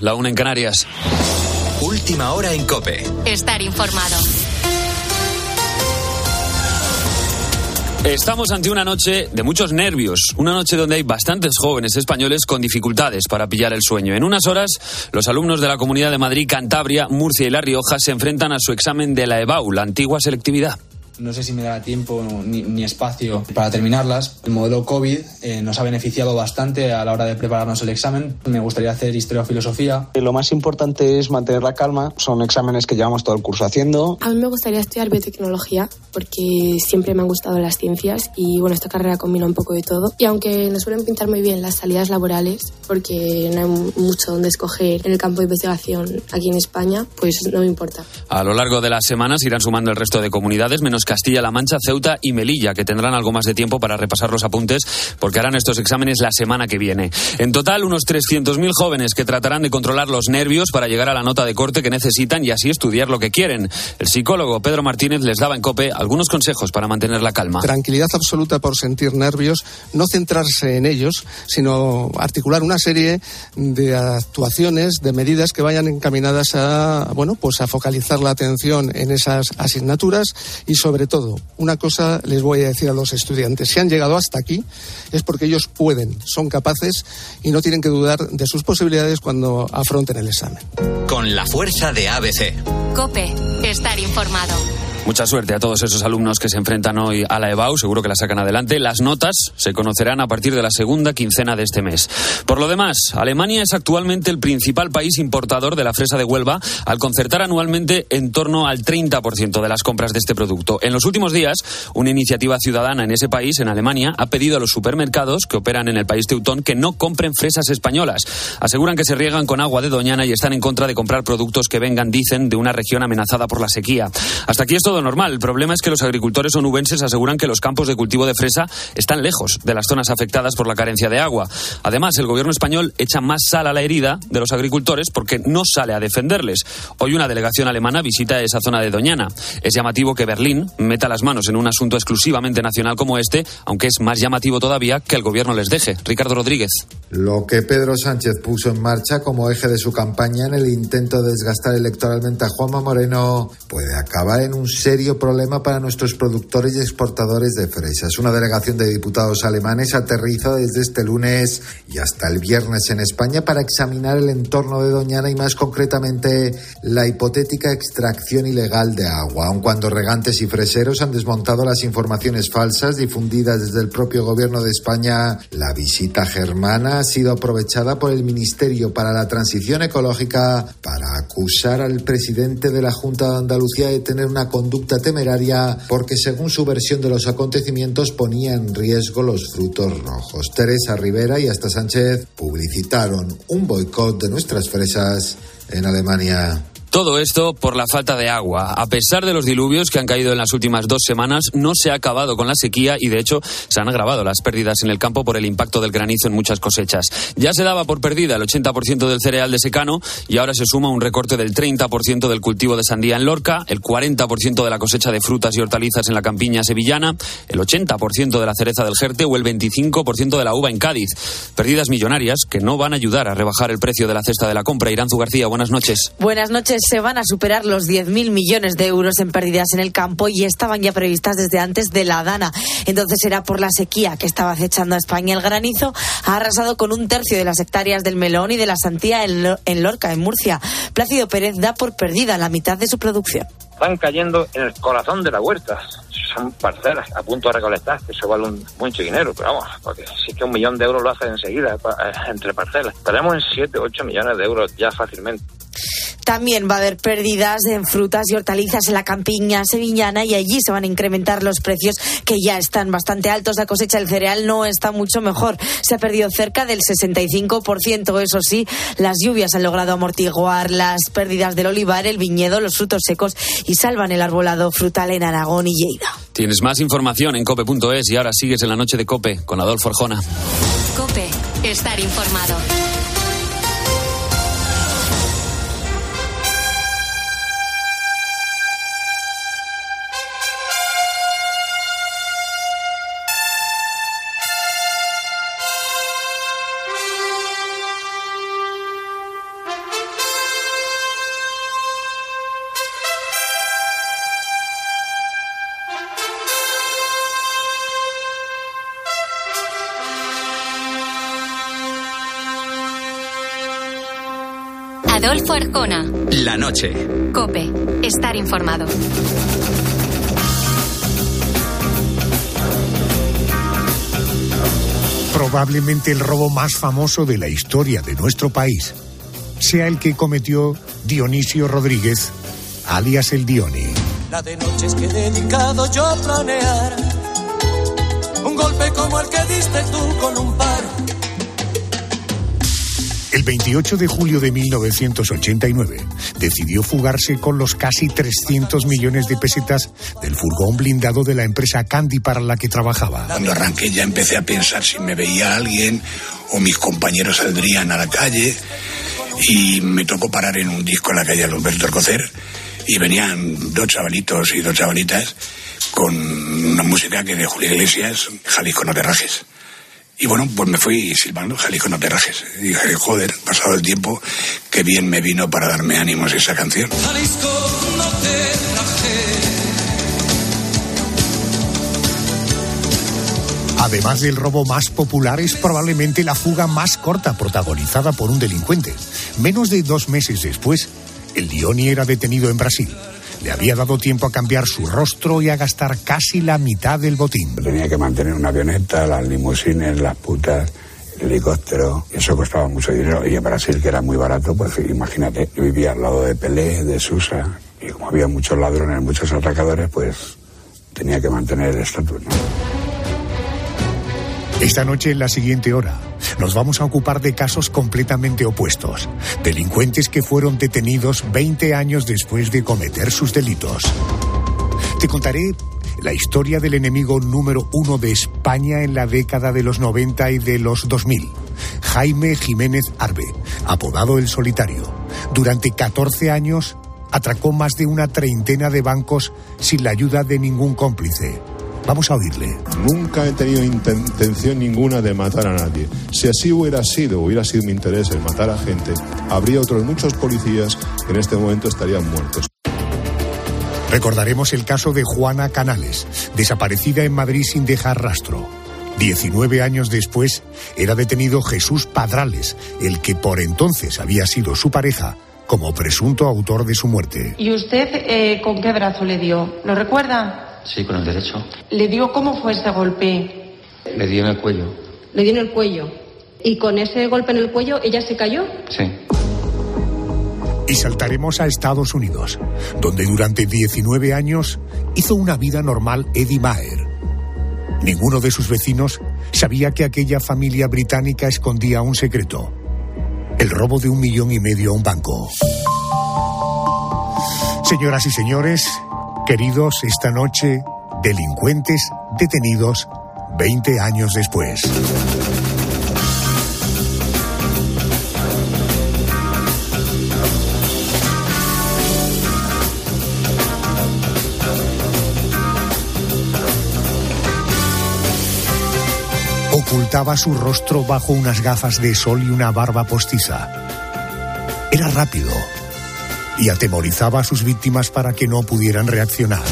la una en Canarias. Última hora en Cope. Estar informado. Estamos ante una noche de muchos nervios, una noche donde hay bastantes jóvenes españoles con dificultades para pillar el sueño. En unas horas, los alumnos de la Comunidad de Madrid, Cantabria, Murcia y La Rioja se enfrentan a su examen de la EBAU, la antigua selectividad. No sé si me da tiempo ni, espacio para terminarlas. El modelo COVID eh, nos ha beneficiado bastante a la hora de prepararnos el examen. Me gustaría hacer historia o filosofía. Lo más importante es mantener la calma. Son exámenes que llevamos todo el curso haciendo. A mí me gustaría estudiar biotecnología porque siempre me han gustado las ciencias y bueno, esta carrera combina un poco de todo. Y aunque nos suelen pintar muy bien las salidas laborales, porque no hay mucho donde escoger en el campo de investigación aquí en España, pues no me importa. A lo largo de las semanas irán sumando el resto de comunidades, menos Castilla-La Mancha, Ceuta y Melilla, que tendrán algo más de tiempo para repasar los apuntes porque harán estos exámenes la semana que viene. En total, unos 300.000 jóvenes que tratarán de controlar los nervios para llegar a la nota de corte que necesitan y así estudiar lo que quieren. El psicólogo Pedro Martínez les daba en COPE algunos consejos para mantener la calma. Tranquilidad absoluta por sentir nervios, no centrarse en ellos, sino articular una serie de actuaciones, de medidas que vayan encaminadas a, bueno, pues a focalizar la atención en esas asignaturas y sobre todo, una cosa les voy a decir a los estudiantes, si han llegado hasta aquí es porque ellos pueden, son capaces y no tienen que dudar de sus posibilidades cuando afronten el examen. Con la fuerza de ABC. Cope, estar informado. Mucha suerte a todos esos alumnos que se enfrentan hoy a la EBAU, seguro que la sacan adelante. Las notas se conocerán a partir de la segunda quincena de este mes. Por lo demás, Alemania es actualmente el principal país importador de la fresa de Huelva, al concertar anualmente en torno al 30% de las compras de este producto. En los últimos días, una iniciativa ciudadana en ese país, en Alemania, ha pedido a los supermercados que operan en el país teutón que no compren fresas españolas. Aseguran que se riegan con agua de Doñana y están en contra de comprar productos que vengan, dicen, de una región amenazada por la sequía. Hasta aquí esto todo normal. El problema es que los agricultores onubenses aseguran que los campos de cultivo de fresa están lejos de las zonas afectadas por la carencia de agua. Además, el gobierno español echa más sal a la herida de los agricultores porque no sale a defenderles. Hoy una delegación alemana visita esa zona de Doñana. Es llamativo que Berlín meta las manos en un asunto exclusivamente nacional como este, aunque es más llamativo todavía que el gobierno les deje. Ricardo Rodríguez. Lo que Pedro Sánchez puso en marcha como eje de su campaña en el intento de desgastar electoralmente a Juanma Moreno puede acabar en un serio problema para nuestros productores y exportadores de fresas. Una delegación de diputados alemanes aterriza desde este lunes y hasta el viernes en España para examinar el entorno de Doñana y más concretamente la hipotética extracción ilegal de agua, aun cuando regantes y freseros han desmontado las informaciones falsas difundidas desde el propio gobierno de España. La visita germana ha sido aprovechada por el Ministerio para la Transición Ecológica para acusar al presidente de la Junta de Andalucía de tener una conducta temeraria porque según su versión de los acontecimientos ponía en riesgo los frutos rojos. Teresa Rivera y hasta Sánchez publicitaron un boicot de nuestras fresas en Alemania. Todo esto por la falta de agua. A pesar de los diluvios que han caído en las últimas dos semanas, no se ha acabado con la sequía y de hecho se han agravado las pérdidas en el campo por el impacto del granizo en muchas cosechas. Ya se daba por perdida el 80% del cereal de secano y ahora se suma un recorte del 30% del cultivo de sandía en Lorca, el 40% de la cosecha de frutas y hortalizas en la campiña sevillana, el 80% de la cereza del Jerte o el 25% de la uva en Cádiz. Pérdidas millonarias que no van a ayudar a rebajar el precio de la cesta de la compra. Iranzu García, buenas noches. Buenas noches se van a superar los 10.000 millones de euros en pérdidas en el campo y estaban ya previstas desde antes de la Dana. Entonces era por la sequía que estaba acechando a España. El granizo ha arrasado con un tercio de las hectáreas del melón y de la santía en Lorca, en Murcia. Plácido Pérez da por perdida la mitad de su producción. Están cayendo en el corazón de la huerta son parcelas a punto de recolectar, que eso vale un mucho dinero, pero vamos, porque si que un millón de euros lo hacen enseguida eh, entre parcelas. Estaremos en 7, 8 millones de euros ya fácilmente. También va a haber pérdidas en frutas y hortalizas en la campiña sevillana y allí se van a incrementar los precios que ya están bastante altos. La cosecha del cereal no está mucho mejor. Se ha perdido cerca del 65%. Eso sí, las lluvias han logrado amortiguar las pérdidas del olivar, el viñedo, los frutos secos y salvan el arbolado frutal en Aragón y Lleida. Tienes más información en cope.es y ahora sigues en la noche de Cope con Adolfo Arjona. Cope, estar informado. Arjona. La noche. Cope. Estar informado. Probablemente el robo más famoso de la historia de nuestro país sea el que cometió Dionisio Rodríguez, alias el Dioni. La de noches que he dedicado yo a planear un golpe como el que diste tú con un par. El 28 de julio de 1989 decidió fugarse con los casi 300 millones de pesetas del furgón blindado de la empresa Candy para la que trabajaba. Cuando arranqué ya empecé a pensar si me veía alguien o mis compañeros saldrían a la calle y me tocó parar en un disco en la calle Alberto Alcocer y venían dos chavalitos y dos chavalitas con una música que de Julio Iglesias, Jalisco no te rajes. Y bueno, pues me fui silbando, Jalisco no te rajes. Y dije, joder, pasado el tiempo, qué bien me vino para darme ánimos esa canción. Jalisco, no te rajes. Además del robo más popular, es probablemente la fuga más corta protagonizada por un delincuente. Menos de dos meses después, el Dioni era detenido en Brasil. Le había dado tiempo a cambiar su rostro y a gastar casi la mitad del botín. Tenía que mantener una avioneta, las limusines, las putas, el helicóptero. Eso costaba mucho dinero. Y en Brasil, que era muy barato, pues imagínate, yo vivía al lado de Pelé, de Susa. Y como había muchos ladrones, muchos atracadores, pues tenía que mantener el estatus. Esta noche, en la siguiente hora, nos vamos a ocupar de casos completamente opuestos. Delincuentes que fueron detenidos 20 años después de cometer sus delitos. Te contaré la historia del enemigo número uno de España en la década de los 90 y de los 2000. Jaime Jiménez Arbe, apodado El Solitario. Durante 14 años atracó más de una treintena de bancos sin la ayuda de ningún cómplice. Vamos a oírle. Nunca he tenido intención ninguna de matar a nadie. Si así hubiera sido, hubiera sido mi interés el matar a gente, habría otros muchos policías que en este momento estarían muertos. Recordaremos el caso de Juana Canales, desaparecida en Madrid sin dejar rastro. 19 años después era detenido Jesús Padrales, el que por entonces había sido su pareja, como presunto autor de su muerte. ¿Y usted eh, con qué brazo le dio? ¿Lo recuerda? Sí, con el derecho. ¿Le dio cómo fue ese golpe? Le dio en el cuello. Le dio en el cuello. ¿Y con ese golpe en el cuello ella se cayó? Sí. Y saltaremos a Estados Unidos, donde durante 19 años hizo una vida normal Eddie Maher. Ninguno de sus vecinos sabía que aquella familia británica escondía un secreto. El robo de un millón y medio a un banco. Señoras y señores, Queridos, esta noche, delincuentes detenidos 20 años después. Ocultaba su rostro bajo unas gafas de sol y una barba postiza. Era rápido, y atemorizaba a sus víctimas para que no pudieran reaccionar.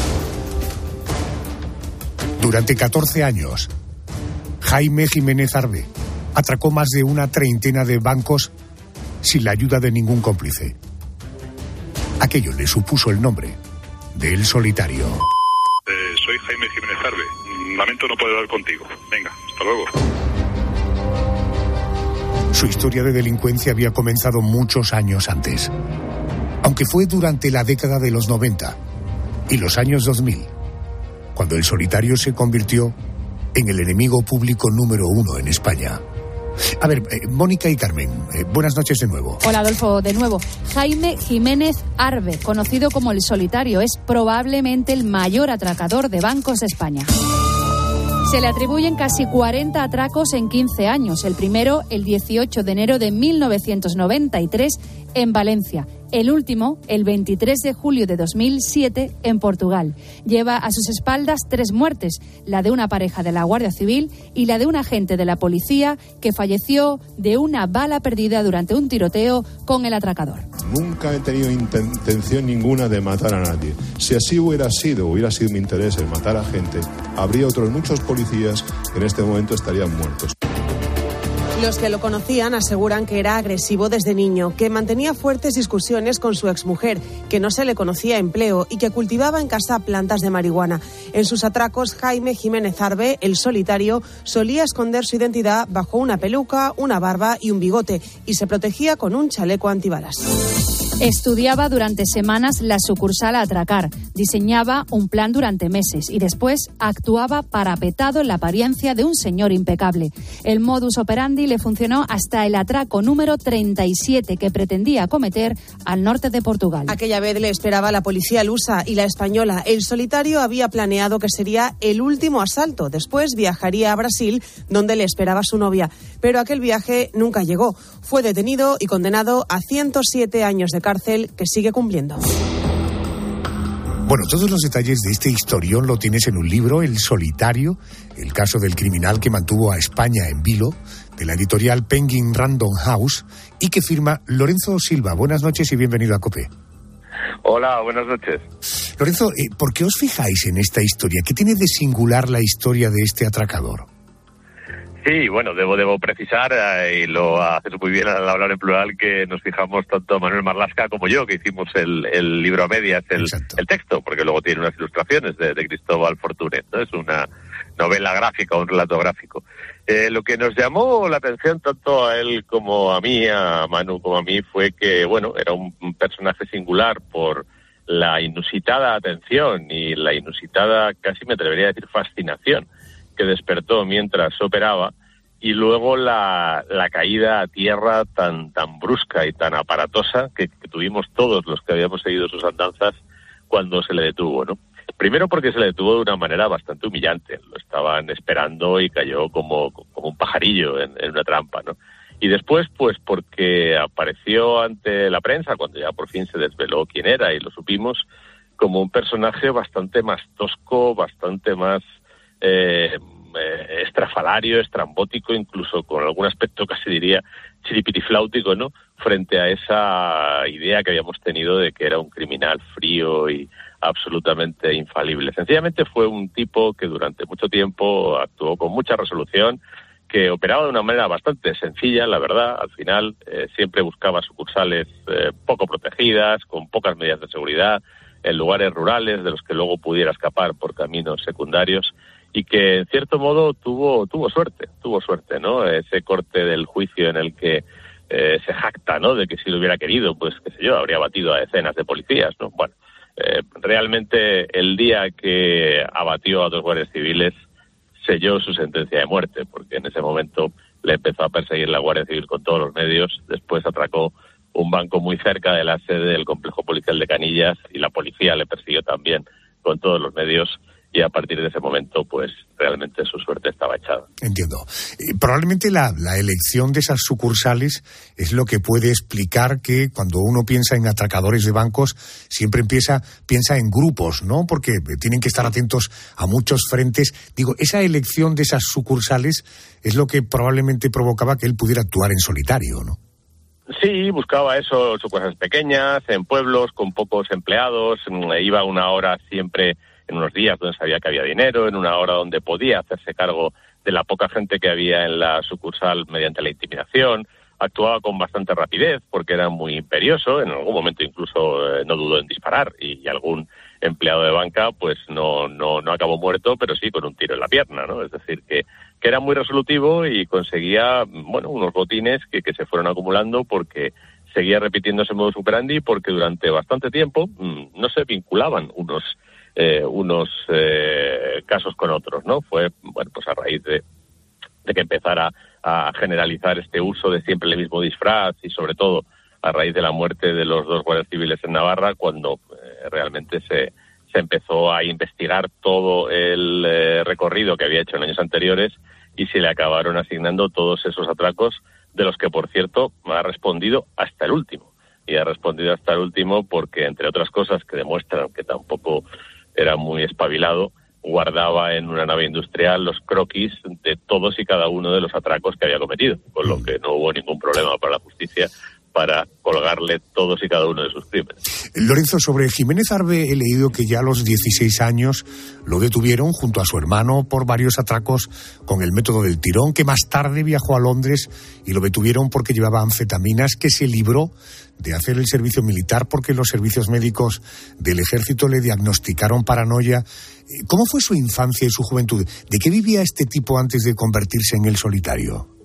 Durante 14 años, Jaime Jiménez Arbe atracó más de una treintena de bancos sin la ayuda de ningún cómplice. Aquello le supuso el nombre de El Solitario. Eh, soy Jaime Jiménez Arbe. Lamento no poder hablar contigo. Venga, hasta luego. Su historia de delincuencia había comenzado muchos años antes aunque fue durante la década de los 90 y los años 2000, cuando el solitario se convirtió en el enemigo público número uno en España. A ver, eh, Mónica y Carmen, eh, buenas noches de nuevo. Hola Adolfo, de nuevo. Jaime Jiménez Arbe, conocido como el Solitario, es probablemente el mayor atracador de bancos de España. Se le atribuyen casi 40 atracos en 15 años. El primero, el 18 de enero de 1993, en Valencia el último, el 23 de julio de 2007, en Portugal. Lleva a sus espaldas tres muertes, la de una pareja de la Guardia Civil y la de un agente de la policía que falleció de una bala perdida durante un tiroteo con el atracador. Nunca he tenido intención ninguna de matar a nadie. Si así hubiera sido, hubiera sido mi interés el matar a gente, habría otros muchos policías que en este momento estarían muertos. Los que lo conocían aseguran que era agresivo desde niño, que mantenía fuertes discusiones con su exmujer, que no se le conocía empleo y que cultivaba en casa plantas de marihuana. En sus atracos, Jaime Jiménez Arbe, el solitario, solía esconder su identidad bajo una peluca, una barba y un bigote y se protegía con un chaleco antibalas. Estudiaba durante semanas la sucursal a atracar, diseñaba un plan durante meses y después actuaba parapetado en la apariencia de un señor impecable. El modus operandi le funcionó hasta el atraco número 37 que pretendía cometer al norte de Portugal. Aquella vez le esperaba la policía lusa y la española. El solitario había planeado que sería el último asalto. Después viajaría a Brasil, donde le esperaba su novia. Pero aquel viaje nunca llegó. Fue detenido y condenado a 107 años de cárcel que sigue cumpliendo. Bueno, todos los detalles de este historión lo tienes en un libro, El Solitario, el caso del criminal que mantuvo a España en vilo, de la editorial Penguin Random House, y que firma Lorenzo Silva. Buenas noches y bienvenido a COPE. Hola, buenas noches. Lorenzo, eh, ¿por qué os fijáis en esta historia? ¿Qué tiene de singular la historia de este atracador? Sí, bueno, debo, debo precisar, eh, y lo haces muy bien al hablar en plural, que nos fijamos tanto Manuel Marlasca como yo, que hicimos el, el libro a medias, el, el, texto, porque luego tiene unas ilustraciones de, de Cristóbal Fortuné. ¿no? Es una novela gráfica, un relato gráfico. Eh, lo que nos llamó la atención tanto a él como a mí, a Manu como a mí, fue que, bueno, era un, un personaje singular por la inusitada atención y la inusitada, casi me atrevería a decir, fascinación que despertó mientras operaba y luego la, la caída a tierra tan, tan brusca y tan aparatosa que, que, tuvimos todos los que habíamos seguido sus andanzas cuando se le detuvo, ¿no? Primero porque se le detuvo de una manera bastante humillante. Lo estaban esperando y cayó como, como un pajarillo en, en una trampa, ¿no? Y después, pues porque apareció ante la prensa, cuando ya por fin se desveló quién era y lo supimos, como un personaje bastante más tosco, bastante más eh, eh, estrafalario, estrambótico, incluso con algún aspecto casi diría chiripitifláutico, ¿no? Frente a esa idea que habíamos tenido de que era un criminal frío y absolutamente infalible. Sencillamente fue un tipo que durante mucho tiempo actuó con mucha resolución, que operaba de una manera bastante sencilla, la verdad. Al final eh, siempre buscaba sucursales eh, poco protegidas, con pocas medidas de seguridad, en lugares rurales de los que luego pudiera escapar por caminos secundarios y que en cierto modo tuvo tuvo suerte, tuvo suerte, ¿no? Ese corte del juicio en el que eh, se jacta, ¿no? De que si lo hubiera querido, pues qué sé yo, habría batido a decenas de policías, ¿no? Bueno, eh, realmente el día que abatió a dos guardias civiles selló su sentencia de muerte, porque en ese momento le empezó a perseguir la Guardia Civil con todos los medios, después atracó un banco muy cerca de la sede del complejo policial de Canillas y la policía le persiguió también con todos los medios y a partir de ese momento, pues realmente su suerte estaba echada. Entiendo. Eh, probablemente la, la, elección de esas sucursales es lo que puede explicar que cuando uno piensa en atracadores de bancos, siempre empieza, piensa en grupos, ¿no? Porque tienen que estar atentos a muchos frentes. Digo, esa elección de esas sucursales es lo que probablemente provocaba que él pudiera actuar en solitario, ¿no? Sí, buscaba eso, sucursales pequeñas, en pueblos con pocos empleados, iba una hora siempre en unos días donde sabía que había dinero, en una hora donde podía hacerse cargo de la poca gente que había en la sucursal mediante la intimidación, actuaba con bastante rapidez porque era muy imperioso, en algún momento incluso eh, no dudó en disparar y, algún empleado de banca pues no, no, no acabó muerto, pero sí con un tiro en la pierna, ¿no? Es decir, que, que era muy resolutivo y conseguía, bueno, unos botines que, que se fueron acumulando porque seguía repitiendo ese modo superandi porque durante bastante tiempo mmm, no se vinculaban unos eh, unos eh, casos con otros, ¿no? Fue, bueno, pues a raíz de, que empezara a generalizar este uso de siempre el mismo disfraz y sobre todo a raíz de la muerte de los dos guardias civiles en Navarra cuando eh, realmente se, se empezó a investigar todo el eh, recorrido que había hecho en años anteriores y se le acabaron asignando todos esos atracos de los que por cierto ha respondido hasta el último y ha respondido hasta el último porque entre otras cosas que demuestran que tampoco era muy espabilado, guardaba en una nave industrial los croquis de todos y cada uno de los atracos que había cometido, con lo que no hubo ningún problema para la justicia para colgarle todos y cada uno de sus crímenes. Lorenzo, sobre Jiménez Arbe he leído que ya a los 16 años lo detuvieron junto a su hermano por varios atracos con el método del tirón, que más tarde viajó a Londres y lo detuvieron porque llevaba anfetaminas, que se libró de hacer el servicio militar porque los servicios médicos del ejército le diagnosticaron paranoia. ¿Cómo fue su infancia y su juventud? ¿De qué vivía este tipo antes de convertirse en el solitario?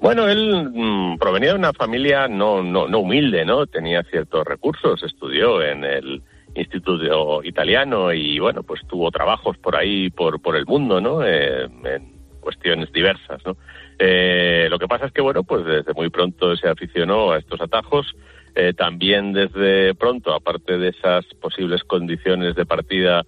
Bueno, él mm, provenía de una familia no, no, no humilde, ¿no? Tenía ciertos recursos, estudió en el Instituto Italiano y, bueno, pues tuvo trabajos por ahí, por, por el mundo, ¿no? Eh, en cuestiones diversas, ¿no? Eh, lo que pasa es que, bueno, pues desde muy pronto se aficionó a estos atajos. Eh, también desde pronto, aparte de esas posibles condiciones de partida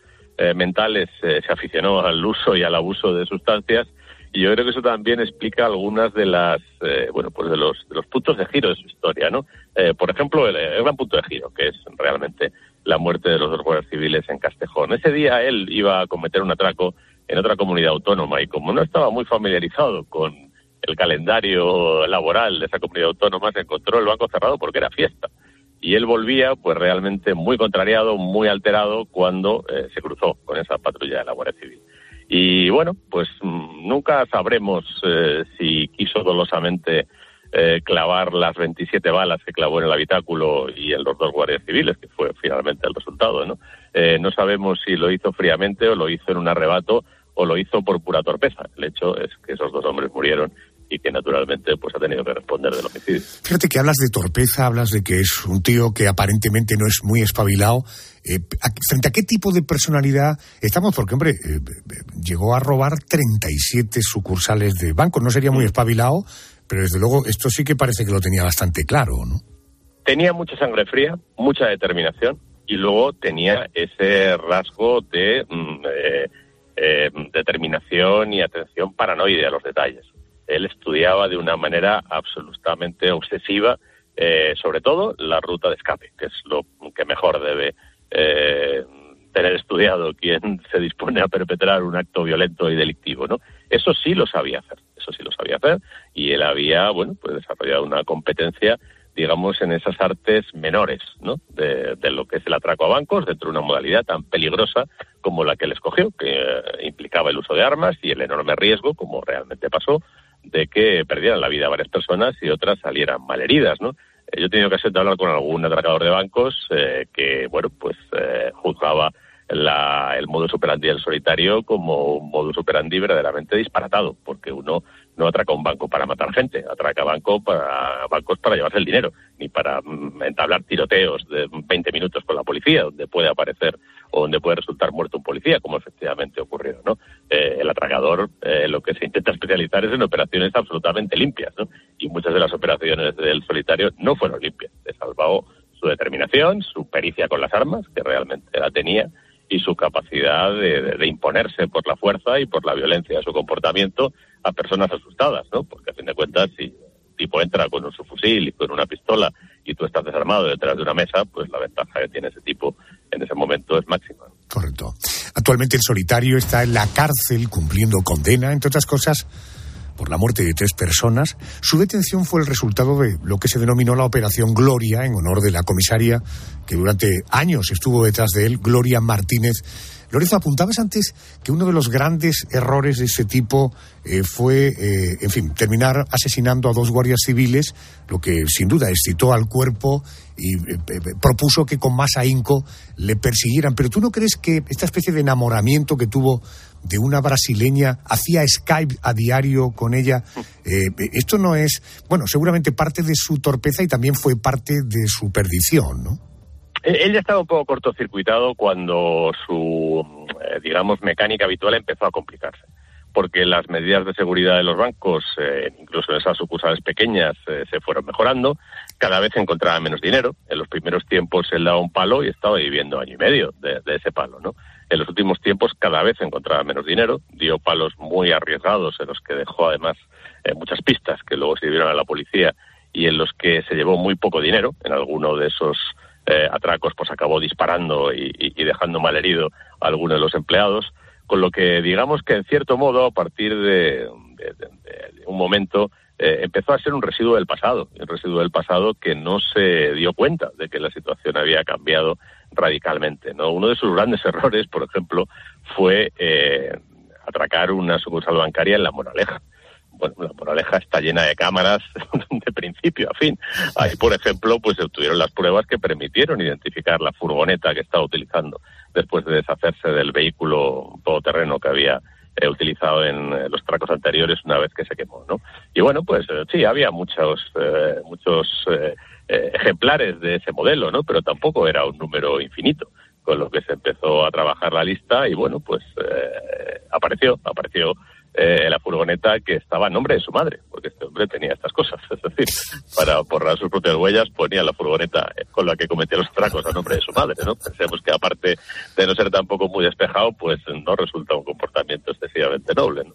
mentales, se aficionó al uso y al abuso de sustancias y yo creo que eso también explica algunas de las, eh, bueno, pues de los, de los puntos de giro de su historia, ¿no? Eh, por ejemplo, el, gran punto de giro, que es realmente la muerte de los dos guardias civiles en Castejón. Ese día él iba a cometer un atraco en otra comunidad autónoma y como no estaba muy familiarizado con el calendario laboral de esa comunidad autónoma, se encontró el banco cerrado porque era fiesta. Y él volvía, pues realmente muy contrariado, muy alterado, cuando eh, se cruzó con esa patrulla de la Guardia Civil. Y bueno, pues mm, nunca sabremos eh, si quiso dolosamente eh, clavar las 27 balas que clavó en el habitáculo y en los dos guardias civiles, que fue finalmente el resultado. ¿no? Eh, no sabemos si lo hizo fríamente o lo hizo en un arrebato o lo hizo por pura torpeza. El hecho es que esos dos hombres murieron y que naturalmente pues ha tenido que responder del homicidio. Fíjate que hablas de torpeza, hablas de que es un tío que aparentemente no es muy espabilado. Eh, ¿Frente a qué tipo de personalidad estamos? Porque, hombre, eh, llegó a robar 37 sucursales de banco. No sería muy espabilado, pero desde luego esto sí que parece que lo tenía bastante claro, ¿no? Tenía mucha sangre fría, mucha determinación y luego tenía ese rasgo de mm, eh, determinación y atención paranoide a los detalles él estudiaba de una manera absolutamente obsesiva, eh, sobre todo la ruta de escape, que es lo que mejor debe eh, tener estudiado quien se dispone a perpetrar un acto violento y delictivo, ¿no? Eso sí lo sabía hacer, eso sí lo sabía hacer, y él había, bueno, pues desarrollado una competencia digamos, en esas artes menores, ¿no? De, lo que es el atraco a bancos dentro de una modalidad tan peligrosa como la que él escogió, que eh, implicaba el uso de armas y el enorme riesgo, como realmente pasó, de que perdieran la vida varias personas y otras salieran malheridas, ¿no? Eh, yo he tenido ocasión de hablar con algún atracador de bancos eh, que, bueno, pues eh, juzgaba la, el modus operandi del solitario como un modus operandi verdaderamente disparatado, porque uno no atraca un banco para matar gente, atraca banco para, bancos para llevarse el dinero, ni para mm, entablar tiroteos de 20 minutos con la policía, donde puede aparecer o donde puede resultar muerto un policía, como efectivamente ocurrió. ¿no? Eh, el atracador eh, lo que se intenta especializar es en operaciones absolutamente limpias, ¿no? y muchas de las operaciones del solitario no fueron limpias. Le salvó su determinación, su pericia con las armas, que realmente la tenía, y su capacidad de, imponerse por la fuerza y por la violencia de su comportamiento a personas asustadas, ¿no? Porque a fin de cuentas, si un tipo entra con su fusil y con una pistola y tú estás desarmado detrás de una mesa, pues la ventaja que tiene ese tipo en ese momento es máxima. Correcto. Actualmente el solitario está en la cárcel cumpliendo condena, entre otras cosas, por la muerte de tres personas. Su detención fue el resultado de lo que se denominó la Operación Gloria, en honor de la comisaria que durante años estuvo detrás de él, Gloria Martínez. Lorenzo, apuntabas antes que uno de los grandes errores de ese tipo eh, fue, eh, en fin, terminar asesinando a dos guardias civiles, lo que sin duda excitó al cuerpo y eh, propuso que con más ahínco le persiguieran. Pero tú no crees que esta especie de enamoramiento que tuvo de una brasileña, hacía Skype a diario con ella. Eh, esto no es, bueno, seguramente parte de su torpeza y también fue parte de su perdición, ¿no? Él ya estaba un poco cortocircuitado cuando su, eh, digamos, mecánica habitual empezó a complicarse porque las medidas de seguridad de los bancos, eh, incluso en esas sucursales pequeñas, se fueron mejorando. Cada vez encontraba menos dinero. En los primeros tiempos él daba un palo y estaba viviendo año y medio de, de ese palo, ¿no? En los últimos tiempos cada vez encontraba menos dinero, dio palos muy arriesgados en los que dejó además eh, muchas pistas que luego sirvieron a la policía y en los que se llevó muy poco dinero. En alguno de esos eh, atracos pues acabó disparando y, dejando mal herido a algunos de los empleados, con lo que digamos que en cierto modo a partir de, un momento eh, empezó a ser un residuo del pasado, un residuo del pasado que no se dio cuenta de que la situación había cambiado radicalmente. ¿no? Uno de sus grandes errores, por ejemplo, fue eh, atracar una sucursal bancaria en La Moraleja. Bueno, La Moraleja está llena de cámaras de principio a fin. Ahí, por ejemplo, pues se obtuvieron las pruebas que permitieron identificar la furgoneta que estaba utilizando después de deshacerse del vehículo todoterreno que había he utilizado en eh, los tracos anteriores una vez que se quemó, ¿no? Y bueno, pues eh, sí, había muchos, eh, ejemplares de ese modelo, ¿no? Pero tampoco era un número infinito, con lo que se empezó a trabajar la lista y bueno, pues apareció, apareció eh, la furgoneta que estaba en nombre de su madre, porque este hombre tenía estas cosas. Es decir, para borrar sus propias huellas ponía la furgoneta con la que cometía los tracos a nombre de su madre, ¿no? Pensemos que aparte de no ser tampoco muy despejado, pues no resulta un comportamiento excesivamente noble, ¿no?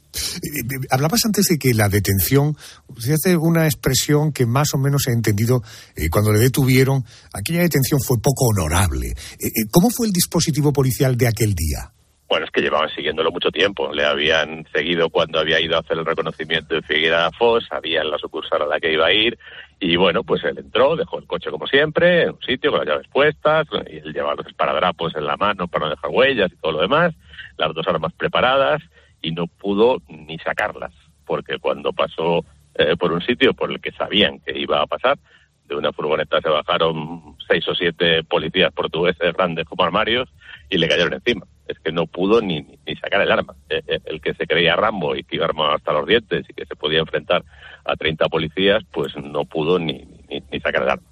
Hablabas antes de que la detención, hace una expresión que más o menos he entendido eh, cuando le detuvieron, aquella detención fue poco honorable. Eh, ¿Cómo fue el dispositivo policial de aquel día? Bueno, es que llevaban siguiéndolo mucho tiempo. Le habían seguido cuando había ido a hacer el reconocimiento en Figueira Foz, sabían la sucursal a la que iba a ir, y bueno, pues él entró, dejó el coche como siempre, en un sitio con las llaves puestas, y él llevaba los esparadrapos en la mano para no dejar huellas y todo lo demás, las dos armas preparadas, y no pudo ni sacarlas, porque cuando pasó eh, por un sitio por el que sabían que iba a pasar, de una furgoneta se bajaron seis o siete policías portugueses grandes como armarios y le cayeron encima es que no pudo ni, ni sacar el arma. Eh, eh, el que se creía Rambo y que iba armado hasta los dientes y que se podía enfrentar a 30 policías, pues no pudo ni, ni, sacar el arma.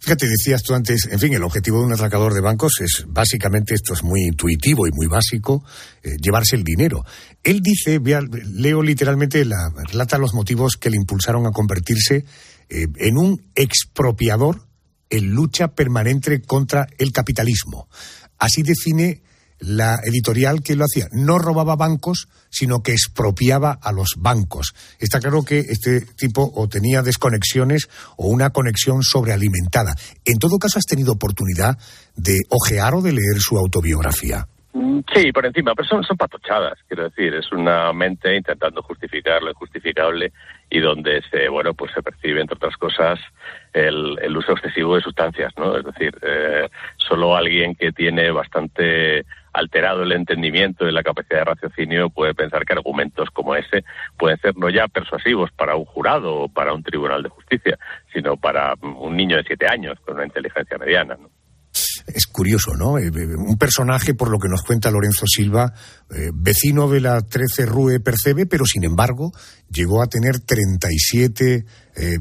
Fíjate, decías tú antes, en fin, el objetivo de un atracador de bancos es básicamente, esto es muy intuitivo y muy básico, eh, llevarse el dinero. Él dice, leo literalmente, la, relata los motivos que le impulsaron a convertirse en un expropiador en lucha permanente contra el capitalismo. Así define la editorial que lo hacía. No robaba bancos, sino que expropiaba a los bancos. Está claro que este tipo o tenía desconexiones o una conexión sobrealimentada. En todo caso, ¿has tenido oportunidad de ojear o de leer su autobiografía? Mm, sí, por encima, pero son, son patochadas, quiero decir, es una mente intentando justificar lo injustificable y donde se, bueno, pues se percibe, entre otras cosas, el, el uso excesivo de sustancias, ¿no? Es decir, eh, solo alguien que tiene bastante alterado el entendimiento y la capacidad de raciocinio puede pensar que argumentos como ese pueden ser no ya persuasivos para un jurado o para un tribunal de justicia, sino para un niño de siete años con una inteligencia mediana, ¿no? Es curioso, ¿no? Eh, eh, un personaje, por lo que nos cuenta Lorenzo Silva, eh, vecino de la 13 Rue Percebe, pero sin embargo llegó a tener 37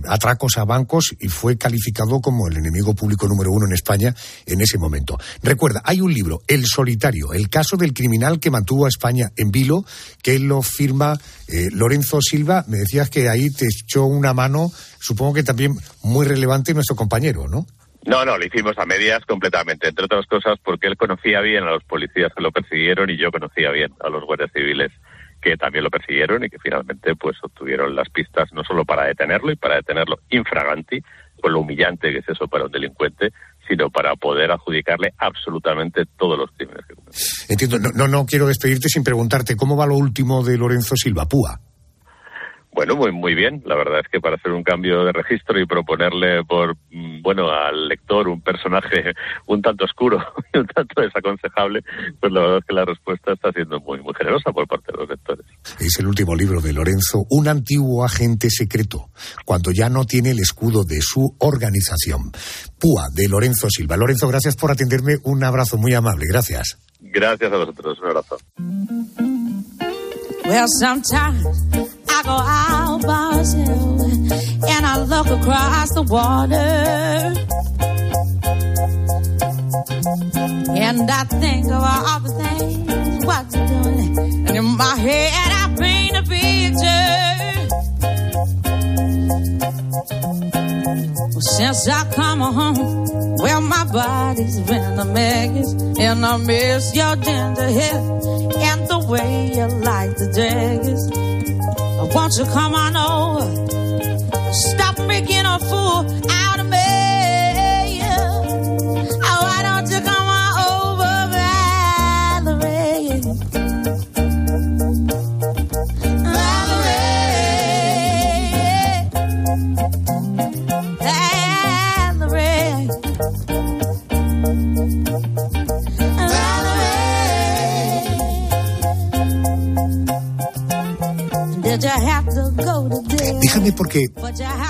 atracos a bancos y fue calificado como el enemigo público número uno en España en ese momento. Recuerda, hay un libro, El Solitario, el caso del criminal que mantuvo a España en vilo, que lo firma Lorenzo Silva. Me decías que ahí te echó una mano, supongo que también muy relevante nuestro compañero, ¿no? No, no, lo hicimos a medias completamente, entre otras cosas porque él conocía bien a los policías que lo persiguieron y yo conocía bien a los guardias civiles que también lo persiguieron y que finalmente pues obtuvieron las pistas no solo para detenerlo y para detenerlo infraganti, con lo humillante que es eso para un delincuente, sino para poder adjudicarle absolutamente todos los crímenes que cometió. Entiendo, no, no, no quiero despedirte sin preguntarte cómo va lo último de Lorenzo Silva Púa. Bueno, muy, muy bien. La verdad es que para hacer un cambio de registro y proponerle por, mm, bueno, al lector un personaje un tanto oscuro y un tanto desaconsejable, pues la verdad es que la respuesta está siendo muy, muy generosa por parte de los lectores. Es el último libro de Lorenzo, un antiguo agente secreto, cuando ya no tiene el escudo de su organización. Púa, de Lorenzo Silva. Lorenzo, gracias por atenderme. Un abrazo muy amable. Gracias. Gracias a vosotros. Un abrazo. I go out by myself and I look across the water. And I think of all the things what you're doing. And in my head I paint a picture. Well, since I come home, well, my body's been a mess. And I miss your ginger hair and the way you like the daggers. Won't you come on over? Stop making a fool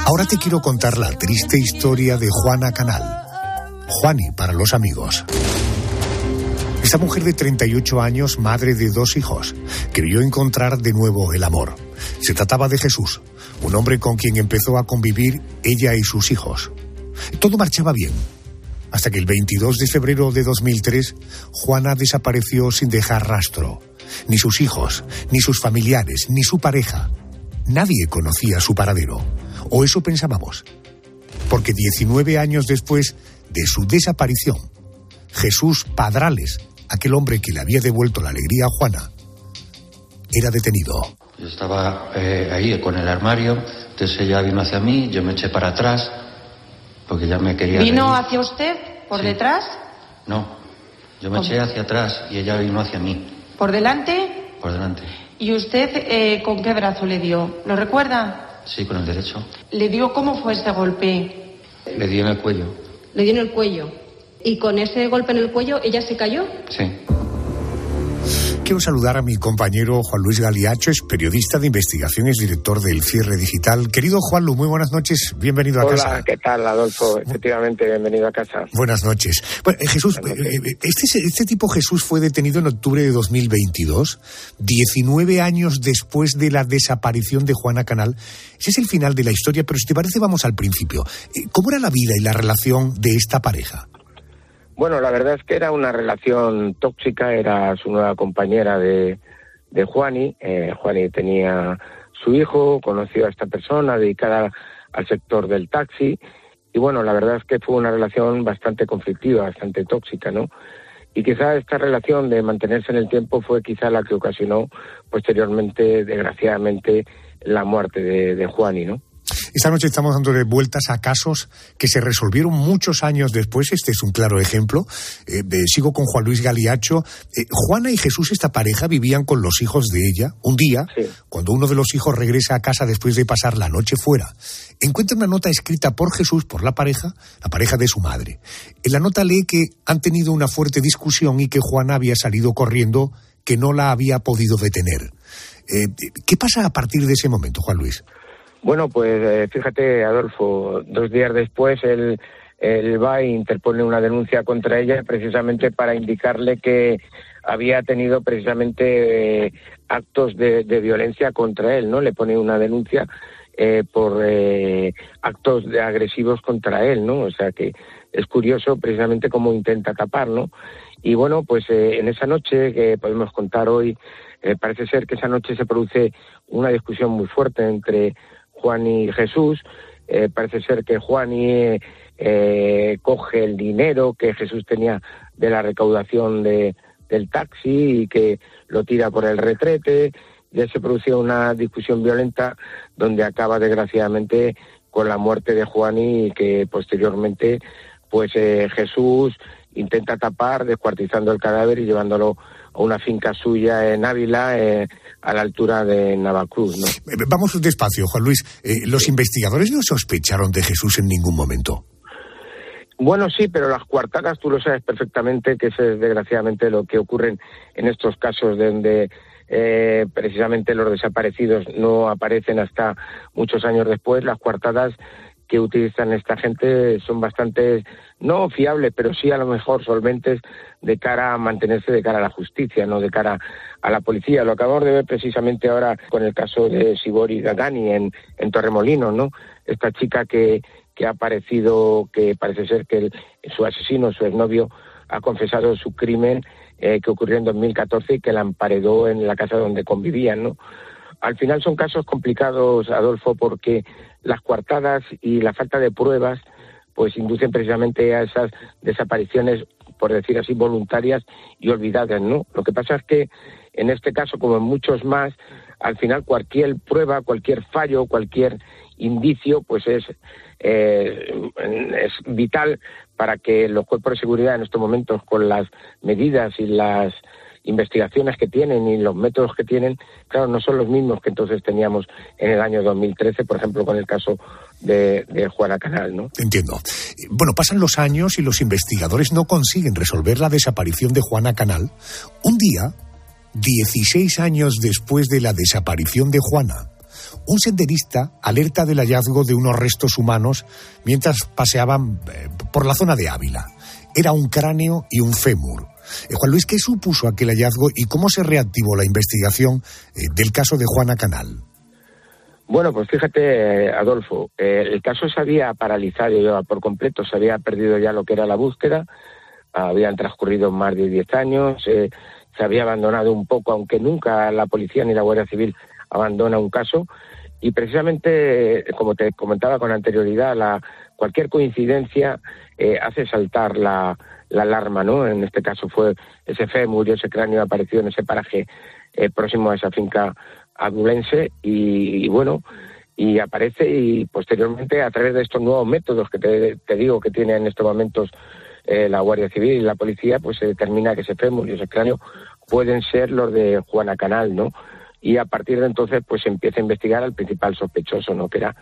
Ahora te quiero contar la triste historia de Juana Canal. Juani para los amigos. Esta mujer de 38 años, madre de dos hijos, quería encontrar de nuevo el amor. Se trataba de Jesús, un hombre con quien empezó a convivir ella y sus hijos. Todo marchaba bien, hasta que el 22 de febrero de 2003, Juana desapareció sin dejar rastro. Ni sus hijos, ni sus familiares, ni su pareja. Nadie conocía su paradero. O eso pensábamos. Porque 19 años después de su desaparición, Jesús Padrales, aquel hombre que le había devuelto la alegría a Juana, era detenido. Yo estaba eh, ahí con el armario, entonces ella vino hacia mí, yo me eché para atrás, porque ya me quería... ¿Vino reír. hacia usted? ¿Por Sí. detrás? No, yo me ¿Cómo? eché hacia atrás y ella vino hacia mí, ¿Por delante? por delante. ¿Y usted eh, con qué brazo le dio? ¿Lo recuerda? Sí, con el derecho. ¿Le dio cómo fue este golpe? Le di en el cuello. Le dio en el cuello. Y con ese golpe en el cuello ella se cayó. Sí. Quiero saludar a mi compañero Juan Luis Galiacho, es periodista de investigación, es director del Cierre Digital. Querido Juan Lu, muy buenas noches, bienvenido a Hola, casa. ¿qué tal, Adolfo? Efectivamente, bienvenido a casa. Buenas noches. Bueno, eh, Jesús, eh, eh, este, este tipo Jesús fue detenido en octubre de 2022, 19 años después de la desaparición de Juana Canal. Ese es el final de la historia, pero si te parece vamos al principio. ¿Cómo era la vida y la relación de esta pareja? Bueno, la verdad es que era una relación tóxica, era su nueva compañera de, de Juani. Eh, Juani tenía su hijo, conoció a esta persona dedicada al sector del taxi. Y bueno, la verdad es que fue una relación bastante conflictiva, bastante tóxica, ¿no? Y quizá esta relación de mantenerse en el tiempo fue quizá la que ocasionó posteriormente, desgraciadamente, la muerte de, de Juani, ¿no? Esta noche estamos dándole vueltas a casos que se resolvieron muchos años después. Este es un claro ejemplo. Eh, sigo con Juan Luis Galiacho. Eh, Juana y Jesús, esta pareja, vivían con los hijos de ella. Un día, cuando uno de los hijos regresa a casa después de pasar la noche fuera, encuentra una nota escrita por Jesús, por la pareja, la pareja de su madre. En la nota lee que han tenido una fuerte discusión y que Juana había salido corriendo, que no la había podido detener. Eh, ¿Qué pasa a partir de ese momento, Juan Luis? Bueno, pues eh, fíjate, Adolfo, dos días después él, va e interpone una denuncia contra ella precisamente para indicarle que había tenido precisamente eh, actos de, de violencia contra él, ¿no? Le pone una denuncia eh, por eh, actos de agresivos contra él, ¿no? O sea que es curioso precisamente cómo intenta tapar, ¿no? Y bueno, pues eh, en esa noche que podemos contar hoy, eh, parece ser que esa noche se produce una discusión muy fuerte entre Juan y Jesús. Eh, parece ser que Juan y, eh, coge el dinero que Jesús tenía de la recaudación de, del taxi y que lo tira por el retrete. Ya se produce una discusión violenta donde acaba desgraciadamente con la muerte de Juan y que posteriormente pues eh, Jesús intenta tapar descuartizando el cadáver y llevándolo a una finca suya en Ávila eh, a la altura de Navacruz, ¿no? Eh, Vamos despacio, Juan Luis. Eh, los investigadores no sospecharon de Jesús en ningún momento. Bueno, sí, pero las coartadas tú lo sabes perfectamente que es desgraciadamente lo que ocurre en- en estos casos donde eh, precisamente los desaparecidos no aparecen hasta muchos años después. Las coartadas que utilizan esta gente son bastante, no fiables, pero sí a lo mejor solventes de cara a mantenerse de cara a la justicia, no de cara a la policía. Lo acabamos de ver precisamente ahora con el caso de Sibori Gagani en, en Torremolinos, ¿no? Esta chica que, que ha aparecido, que parece ser que el- su asesino, su exnovio, ha confesado su crimen eh, que ocurrió en 2014 y que la emparedó en la casa donde convivían, ¿no? Al final son casos complicados, Adolfo, porque las coartadas y la falta de pruebas pues inducen precisamente a esas desapariciones, por decir así, voluntarias y olvidadas, ¿no? Lo que pasa es que en este caso, como en muchos más, al final cualquier prueba, cualquier fallo, cualquier indicio, pues es, eh, es vital para que los cuerpos de seguridad en estos momentos, con las medidas y las investigaciones que tienen y los métodos que tienen, claro, no son los mismos que entonces teníamos en el año 2013, por ejemplo, con el caso de, de Juana Canal, ¿no? Entiendo. Bueno, pasan los años y los investigadores no consiguen resolver la desaparición de Juana Canal. Un día, 16 años después de la desaparición de Juana, un senderista alerta del hallazgo de unos restos humanos mientras paseaban eh, por la zona de Ávila. Era un cráneo y un fémur. Eh, Juan Luis, ¿qué supuso aquel hallazgo y cómo se reactivó la investigación eh, del caso de Juana Canal? Bueno, pues fíjate, Adolfo, el caso se había paralizado ya por completo, se había perdido ya lo que era la búsqueda, habían transcurrido más de 10 años, se había abandonado un poco, aunque nunca la policía ni la Guardia Civil abandona un caso, y precisamente, como te comentaba con anterioridad, la, cualquier coincidencia eh, hace saltar la, la, alarma, ¿no? En este caso fue ese fémur, ese cráneo apareció en ese paraje eh, próximo a esa finca adulense y, bueno, y aparece y posteriormente a través de estos nuevos métodos que te, te digo que tiene en estos momentos eh, la Guardia Civil y la policía, pues se determina que ese fémur y ese cráneo pueden ser los de Juana Canal, ¿no? Y a partir de entonces pues empieza a investigar al principal sospechoso, ¿no? Que era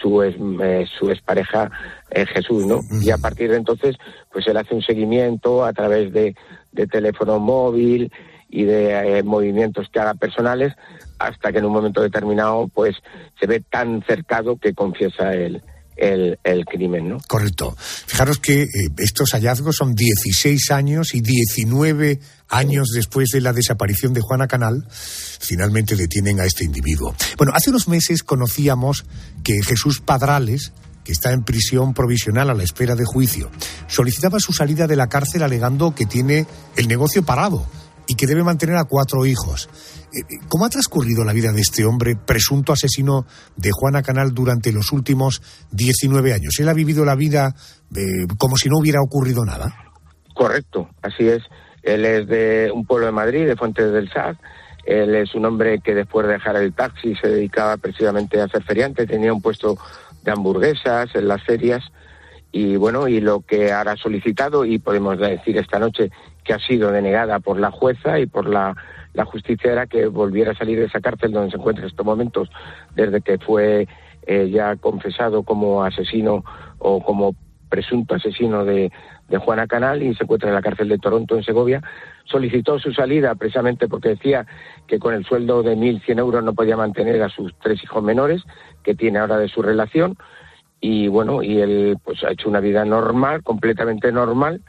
su ex, eh, su expareja eh, Jesús, ¿no? Y a partir de entonces pues él hace un seguimiento a través de, de teléfono móvil y de eh, movimientos que haga personales hasta que en un momento determinado pues se ve tan cercado que confiesa el, el, crimen, ¿no? Correcto. Fijaros que eh, estos hallazgos son 16 años y 19 años después de la desaparición de Juana Canal, finalmente detienen a este individuo. Bueno, hace unos meses conocíamos que Jesús Padrales, que está en prisión provisional a la espera de juicio, solicitaba su salida de la cárcel alegando que tiene el negocio parado y que debe mantener a cuatro hijos. Eh, eh, ¿Cómo ha transcurrido la vida de este hombre, presunto asesino de Juana Canal, durante los últimos 19 años? ¿Él ha vivido la vida eh, como si no hubiera ocurrido nada? Correcto, así es. Él es de un pueblo de Madrid, de Fuentes del Saz. Él es un hombre que después de dejar el taxi se dedicaba precisamente a ser feriante, tenía un puesto de hamburguesas en las ferias y bueno, y lo que ahora ha solicitado y podemos decir esta noche que ha sido denegada por la jueza y por la, la justicia era que volviera a salir de esa cárcel donde se encuentra en estos momentos desde que fue eh, ya confesado como asesino o como presunto asesino de, de Juana Canal y se encuentra en la cárcel de Toronto, en Segovia, solicitó su salida precisamente porque decía que con el sueldo de 1.100 euros no podía mantener a sus tres hijos menores que tiene ahora de su relación y bueno, y él pues ha hecho una vida normal, completamente normal,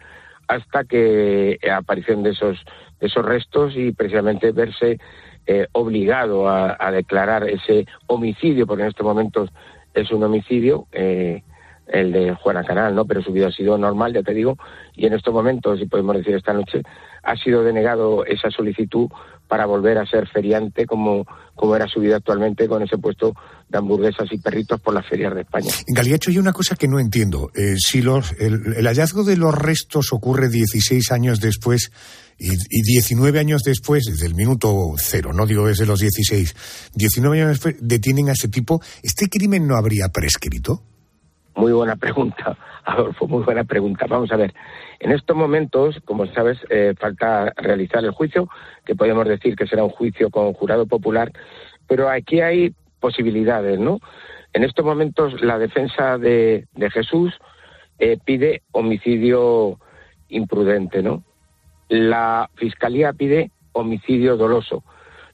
hasta que eh, aparición de esos, de esos restos y precisamente verse eh, obligado a, a, declarar ese homicidio, porque en estos momentos es un homicidio, eh, el de Juana Canal, ¿no? Pero su vida ha sido normal, ya te digo, y en estos momentos, si podemos decir esta noche, ha sido denegado esa solicitud para volver a ser feriante como, como era su vida actualmente con ese puesto de hamburguesas y perritos por las ferias de España. Galiacho hay una cosa que no entiendo. Eh, si los, el, el, hallazgo de los restos ocurre 16 años después y, y 19 años después, desde el minuto cero, no digo desde los 16, 19 años después detienen a ese tipo, ¿este crimen no habría prescrito? Muy buena pregunta, Adolfo, muy buena pregunta. Vamos a ver, en estos momentos, como sabes, eh, falta realizar el juicio, que podemos decir que será un juicio con jurado popular, pero aquí hay posibilidades, ¿no? En estos momentos la defensa de, Jesús eh, pide homicidio imprudente, ¿no? La fiscalía pide homicidio doloso.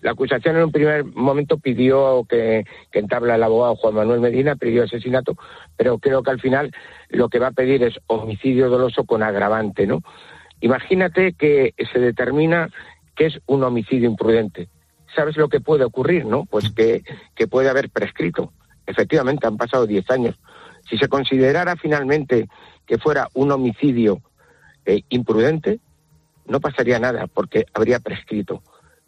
La acusación en un primer momento pidió que, que entabla el abogado Juan Manuel Medina, pidió asesinato, pero creo que al final lo que va a pedir es homicidio doloso con agravante, ¿no? Imagínate que se determina que es un homicidio imprudente. ¿Sabes lo que puede ocurrir, no? Pues que, que puede haber prescrito. Efectivamente, han pasado diez años. Si se considerara finalmente que fuera un homicidio eh, imprudente, no pasaría nada, porque habría prescrito.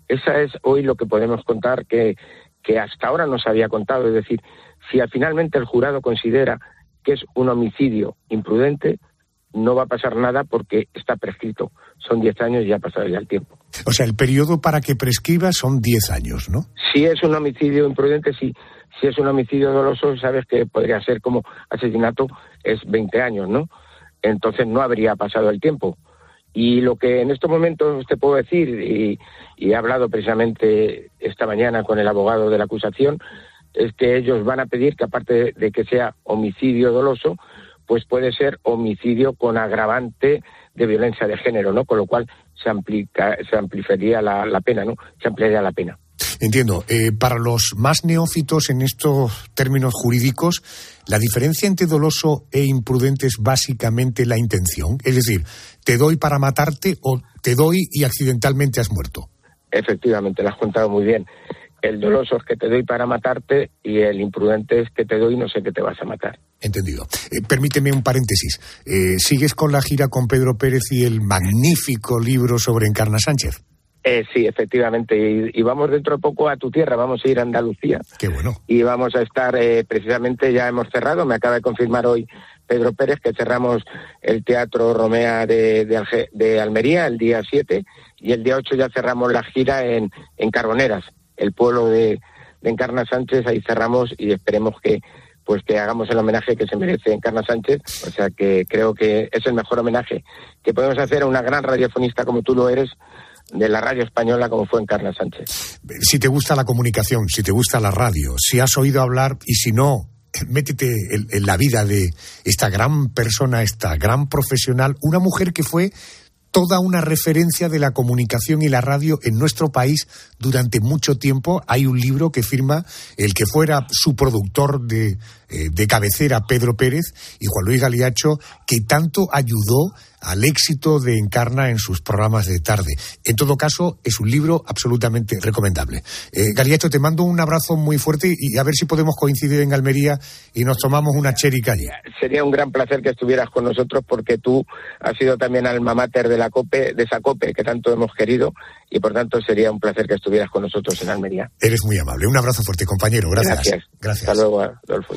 Esa es hoy lo que podemos contar que, que hasta ahora no se había contado. Es decir, si finalmente el jurado considera que es un homicidio imprudente, no va a pasar nada porque está prescrito. Son 10 años y ha pasado ya el tiempo. O sea, el periodo para que prescriba son 10 años, ¿no? Si es un homicidio imprudente, sí. Si es un homicidio doloso, sabes que podría ser como asesinato, es 20 años, ¿no? Entonces no habría pasado el tiempo. Y lo que en estos momentos te puedo decir, y, he hablado precisamente esta mañana con el abogado de la acusación, es que ellos van a pedir que aparte de que sea homicidio doloso, pues puede ser homicidio con agravante de violencia de género, ¿no? Con lo cual se, amplica, se ampliaría la, la pena, ¿no? Se ampliaría la pena. Entiendo. Eh, para los más neófitos en estos términos jurídicos, la diferencia entre doloso e imprudente es básicamente la intención. Es decir, te doy para matarte o te doy y accidentalmente has muerto. Efectivamente, lo has contado muy bien. El doloso es que te doy para matarte y el imprudente es que te doy y no sé qué te vas a matar. Entendido. Eh, permíteme un paréntesis. Eh, ¿Sigues con la gira con Pedro Pérez y el magnífico libro sobre Encarna Sánchez? Eh, sí, efectivamente. Y, vamos dentro de poco a tu tierra, vamos a ir a Andalucía. Qué bueno. Y vamos a estar, precisamente ya hemos cerrado, me acaba de confirmar hoy Pedro Pérez que cerramos el Teatro Romea de, de, Almería el día 7 y el día 8 ya cerramos la gira en, en Carboneras, el pueblo de, de Encarna Sánchez, ahí cerramos y esperemos que pues que hagamos el homenaje que se merece Encarna Sánchez, o sea que creo que es el mejor homenaje que podemos hacer a una gran radiofonista como tú lo eres, de la radio española como fue Encarna Sánchez. Si te gusta la comunicación, si te gusta la radio, si has oído hablar y si no, métete en, la vida de esta gran persona, esta gran profesional, una mujer que fue toda una referencia de la comunicación y la radio en nuestro país durante mucho tiempo. Hay un libro que firma el que fuera su productor de, eh, de cabecera, Pedro Pérez, y Juan Luis Galiacho, que tanto ayudó al éxito de Encarna en sus programas de tarde. En todo caso, es un libro absolutamente recomendable. Eh, Galiacho, te mando un abrazo muy fuerte y a ver si podemos coincidir en Almería y nos tomamos una cherry calle. Sería un gran placer que estuvieras con nosotros porque tú has sido también alma mater de la COPE, de esa COPE que tanto hemos querido y por tanto sería un placer que estuvieras con nosotros en Almería. Eres muy amable. Un abrazo fuerte, compañero. Gracias. Gracias. Gracias. Hasta luego, Adolfo.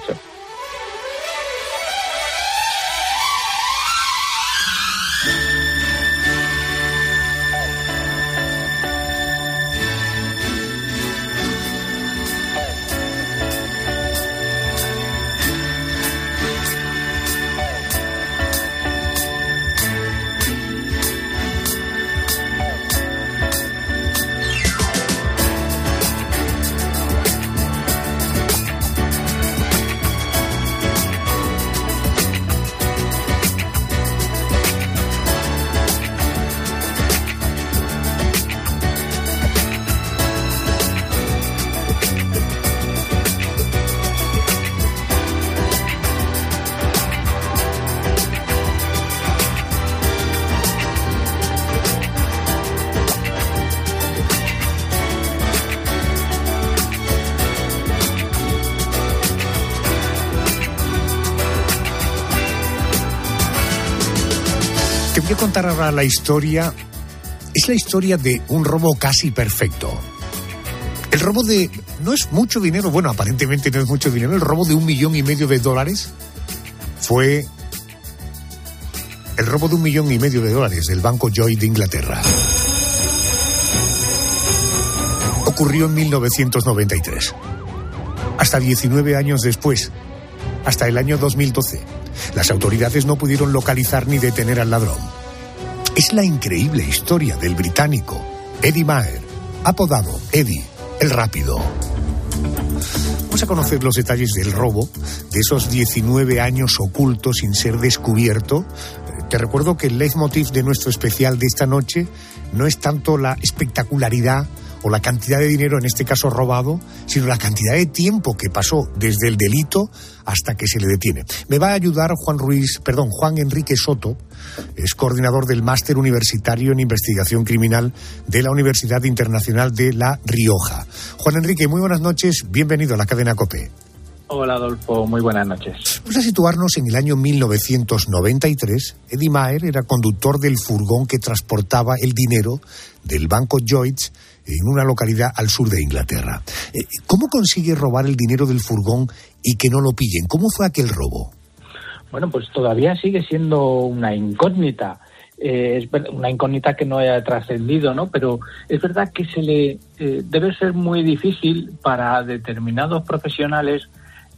Ahora la historia. Es la historia de un robo casi perfecto. El robo de. No es mucho dinero, bueno, aparentemente no es mucho dinero. El robo de un millón y medio de dólares fue. El robo de un millón y medio de dólares del Banco Joy de Inglaterra. Ocurrió en 1993. Hasta 19 años después, hasta el año 2012, las autoridades no pudieron localizar ni detener al ladrón. Es la increíble historia del británico Eddie Maher, apodado Eddie el Rápido. Vamos a conocer los detalles del robo, de esos 19 años ocultos sin ser descubierto. Te recuerdo que el leitmotiv de nuestro especial de esta noche no es tanto la espectacularidad o la cantidad de dinero, en este caso robado, sino la cantidad de tiempo que pasó desde el delito hasta que se le detiene. Me va a ayudar Juan Ruiz, perdón, Juan Enrique Soto, es coordinador del Máster Universitario en Investigación Criminal de la Universidad Internacional de La Rioja. Juan Enrique, muy buenas noches, bienvenido a la cadena COPE. Hola Adolfo, muy buenas noches. Vamos a situarnos en el año 1993. Eddie Maher era conductor del furgón que transportaba el dinero del banco Lloyds en una localidad al sur de Inglaterra. Eh, ¿Cómo consigue robar el dinero del furgón y que no lo pillen? ¿Cómo fue aquel robo? Bueno, pues todavía sigue siendo una incógnita. Eh, es una incógnita que no haya trascendido, ¿no? Pero es verdad que se le eh, debe ser muy difícil para determinados profesionales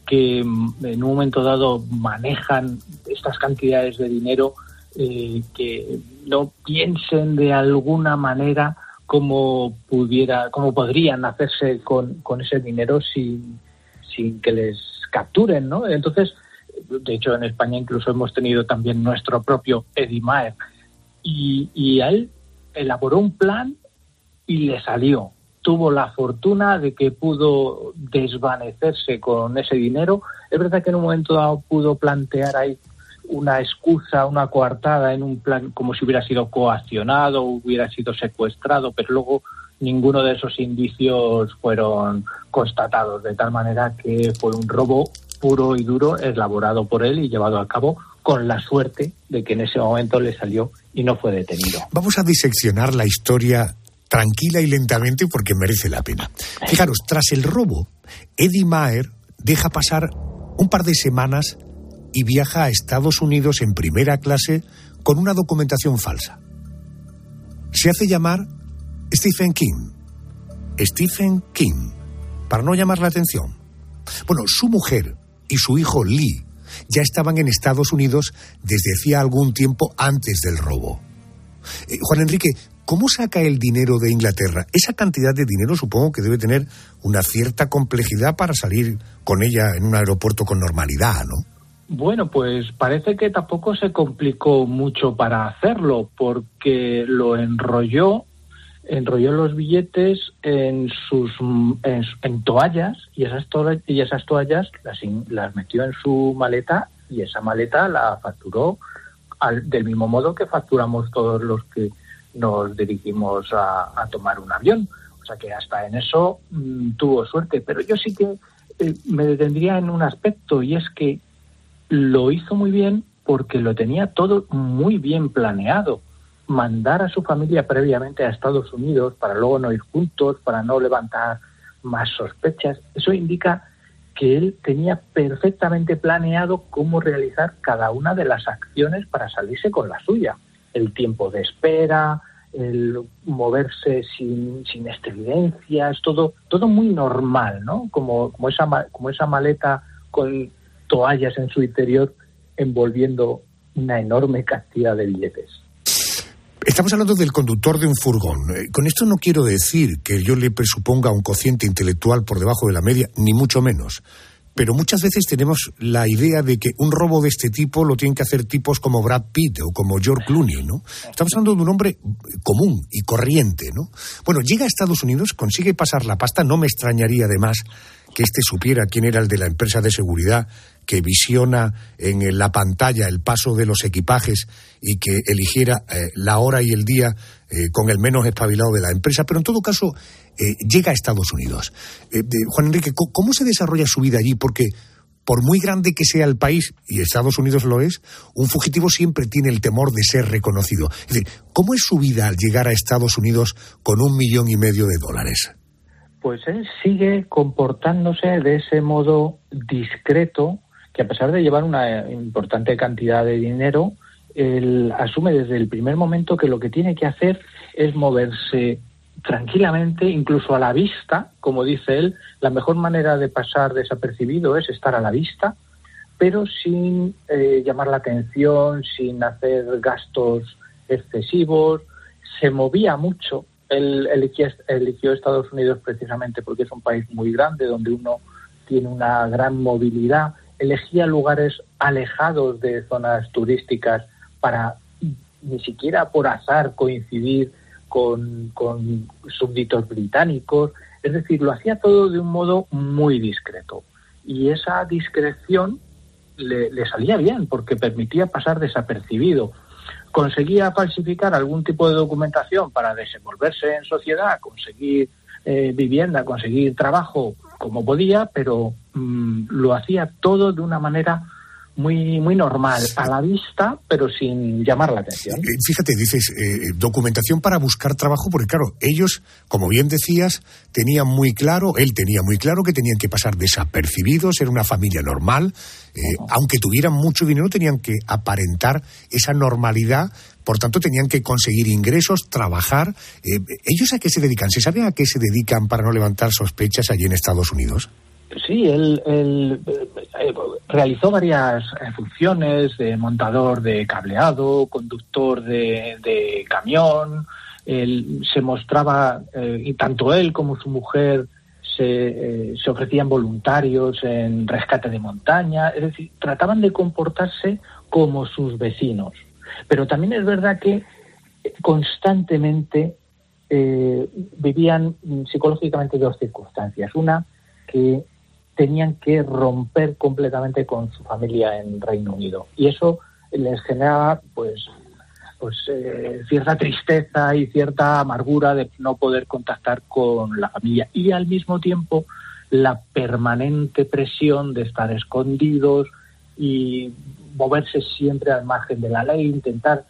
que mm, en un momento dado manejan estas cantidades de dinero que no piensen de alguna manera cómo pudiera, cómo podrían hacerse con, ese dinero sin, sin que les capturen, ¿no? Entonces, de hecho, en España incluso hemos tenido también nuestro propio Eddie Maer. Y, y él elaboró un plan y le salió. tuvo la fortuna de que pudo desvanecerse con ese dinero. Es verdad que en un momento dado pudo plantear ahí una excusa, una coartada en un plan como si hubiera sido coaccionado, hubiera sido secuestrado, pero luego ninguno de esos indicios fueron constatados, de tal manera que fue un robo puro y duro elaborado por él y llevado a cabo con la suerte de que en ese momento le salió y no fue detenido. Vamos a diseccionar la historia tranquila y lentamente porque merece la pena. Fijaros, tras el robo, Eddie Maher deja pasar un par de semanas y viaja a Estados Unidos en primera clase con una documentación falsa. Se hace llamar Stephen King. Stephen King, para no llamar la atención. Bueno, su mujer y su hijo Lee ya estaban en Estados Unidos desde hacía algún tiempo antes del robo. Eh, Juan Enrique, ¿cómo saca el dinero de Inglaterra? Esa cantidad de dinero supongo que debe tener una cierta complejidad para salir con ella en un aeropuerto con normalidad, ¿no? Bueno, pues parece que tampoco se complicó mucho para hacerlo, porque lo enrolló enrolló los billetes en sus en, toallas y esas toallas, y esas toallas las, las metió en su maleta y esa maleta la facturó al, del mismo modo que facturamos todos los que nos dirigimos a, tomar un avión. O sea que hasta en eso mm, tuvo suerte. Pero yo sí que eh, me detendría en un aspecto y es que lo hizo muy bien porque lo tenía todo muy bien planeado mandar a su familia previamente a Estados Unidos para luego no ir juntos, para no levantar más sospechas. Eso indica que él tenía perfectamente planeado cómo realizar cada una de las acciones para salirse con la suya. El tiempo de espera, el moverse sin, sin evidencias, todo, todo muy normal, ¿no? Como, como, esa, como esa maleta con toallas en su interior envolviendo una enorme cantidad de billetes. Estamos hablando del conductor de un furgón. Eh, con esto no quiero decir que yo le presuponga un cociente intelectual por debajo de la media, ni mucho menos. Pero muchas veces tenemos la idea de que un robo de este tipo lo tienen que hacer tipos como Brad Pitt o como George Clooney, ¿no? Estamos hablando de un hombre común y corriente, ¿no? Bueno, llega a Estados Unidos, consigue pasar la pasta, no me extrañaría además que éste supiera quién era el de la empresa de seguridad que visiona en la pantalla el paso de los equipajes y que eligiera eh, la hora y el día eh, con el menos espabilado de la empresa, pero en todo caso eh, llega a Estados Unidos. Juan Enrique, ¿cómo se desarrolla su vida allí? Porque por muy grande que sea el país, y Estados Unidos lo es, un fugitivo siempre tiene el temor de ser reconocido. Es decir, ¿cómo es su vida al llegar a Estados Unidos con un millón y medio de dólares? Pues él sigue comportándose de ese modo discreto que a pesar de llevar una importante cantidad de dinero, él asume desde el primer momento que lo que tiene que hacer es moverse tranquilamente, incluso a la vista, como dice él, la mejor manera de pasar desapercibido es estar a la vista, pero sin eh, llamar la atención, sin hacer gastos excesivos, se movía mucho. Él eligió Estados Unidos precisamente porque es un país muy grande donde uno tiene una gran movilidad elegía lugares alejados de zonas turísticas para ni siquiera por azar coincidir con, súbditos británicos, es decir, lo hacía todo de un modo muy discreto. Y esa discreción le, le, salía bien porque permitía pasar desapercibido. Conseguía falsificar algún tipo de documentación para desenvolverse en sociedad, conseguir eh, vivienda, conseguir trabajo como podía, pero mm, lo hacía todo de una manera muy, muy normal, a la vista, pero sin llamar la atención. Eh, fíjate, dices, eh, documentación para buscar trabajo, porque claro, ellos, como bien decías, tenían muy claro, él tenía muy claro que tenían que pasar desapercibidos, era una familia normal, aunque tuvieran mucho dinero, tenían que aparentar esa normalidad por tanto, tenían que conseguir ingresos, trabajar. Eh, ¿Ellos a qué se dedican? ¿Se sabe a qué se dedican para no levantar sospechas allí en Estados Unidos? Sí, él, eh, realizó varias eh, funciones de montador de cableado, conductor de, camión. Él se mostraba, y tanto él como su mujer se, se ofrecían voluntarios en rescate de montaña. Es decir, trataban de comportarse como sus vecinos. Pero también es verdad que constantemente eh, vivían mm, psicológicamente dos circunstancias. Una, que tenían que romper completamente con su familia en Reino Unido. Y eso les generaba, pues, pues eh, cierta tristeza y cierta amargura de no poder contactar con la familia. Y al mismo tiempo, la permanente presión de estar escondidos y moverse siempre al margen de la ley, intentar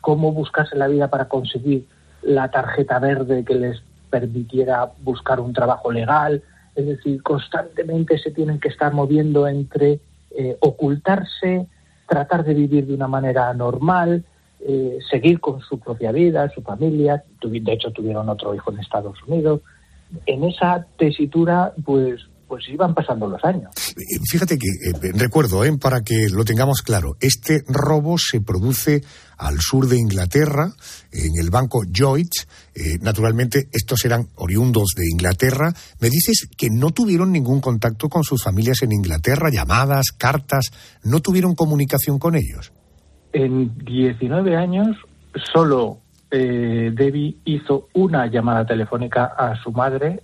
cómo buscarse la vida para conseguir la tarjeta verde que les permitiera buscar un trabajo legal. Es decir, constantemente se tienen que estar moviendo entre eh, ocultarse, tratar de vivir de una manera normal, eh, seguir con su propia vida, su familia. De hecho, tuvieron otro hijo en Estados Unidos. En esa tesitura, pues pues iban pasando los años. Fíjate que, eh, recuerdo, eh, para que lo tengamos claro, este robo se produce al sur de Inglaterra, en el banco Lloyds. naturalmente, estos eran oriundos de Inglaterra. Me dices que no tuvieron ningún contacto con sus familias en Inglaterra, llamadas, cartas, no tuvieron comunicación con ellos. En 19 años, solo Debbie hizo una llamada telefónica a su madre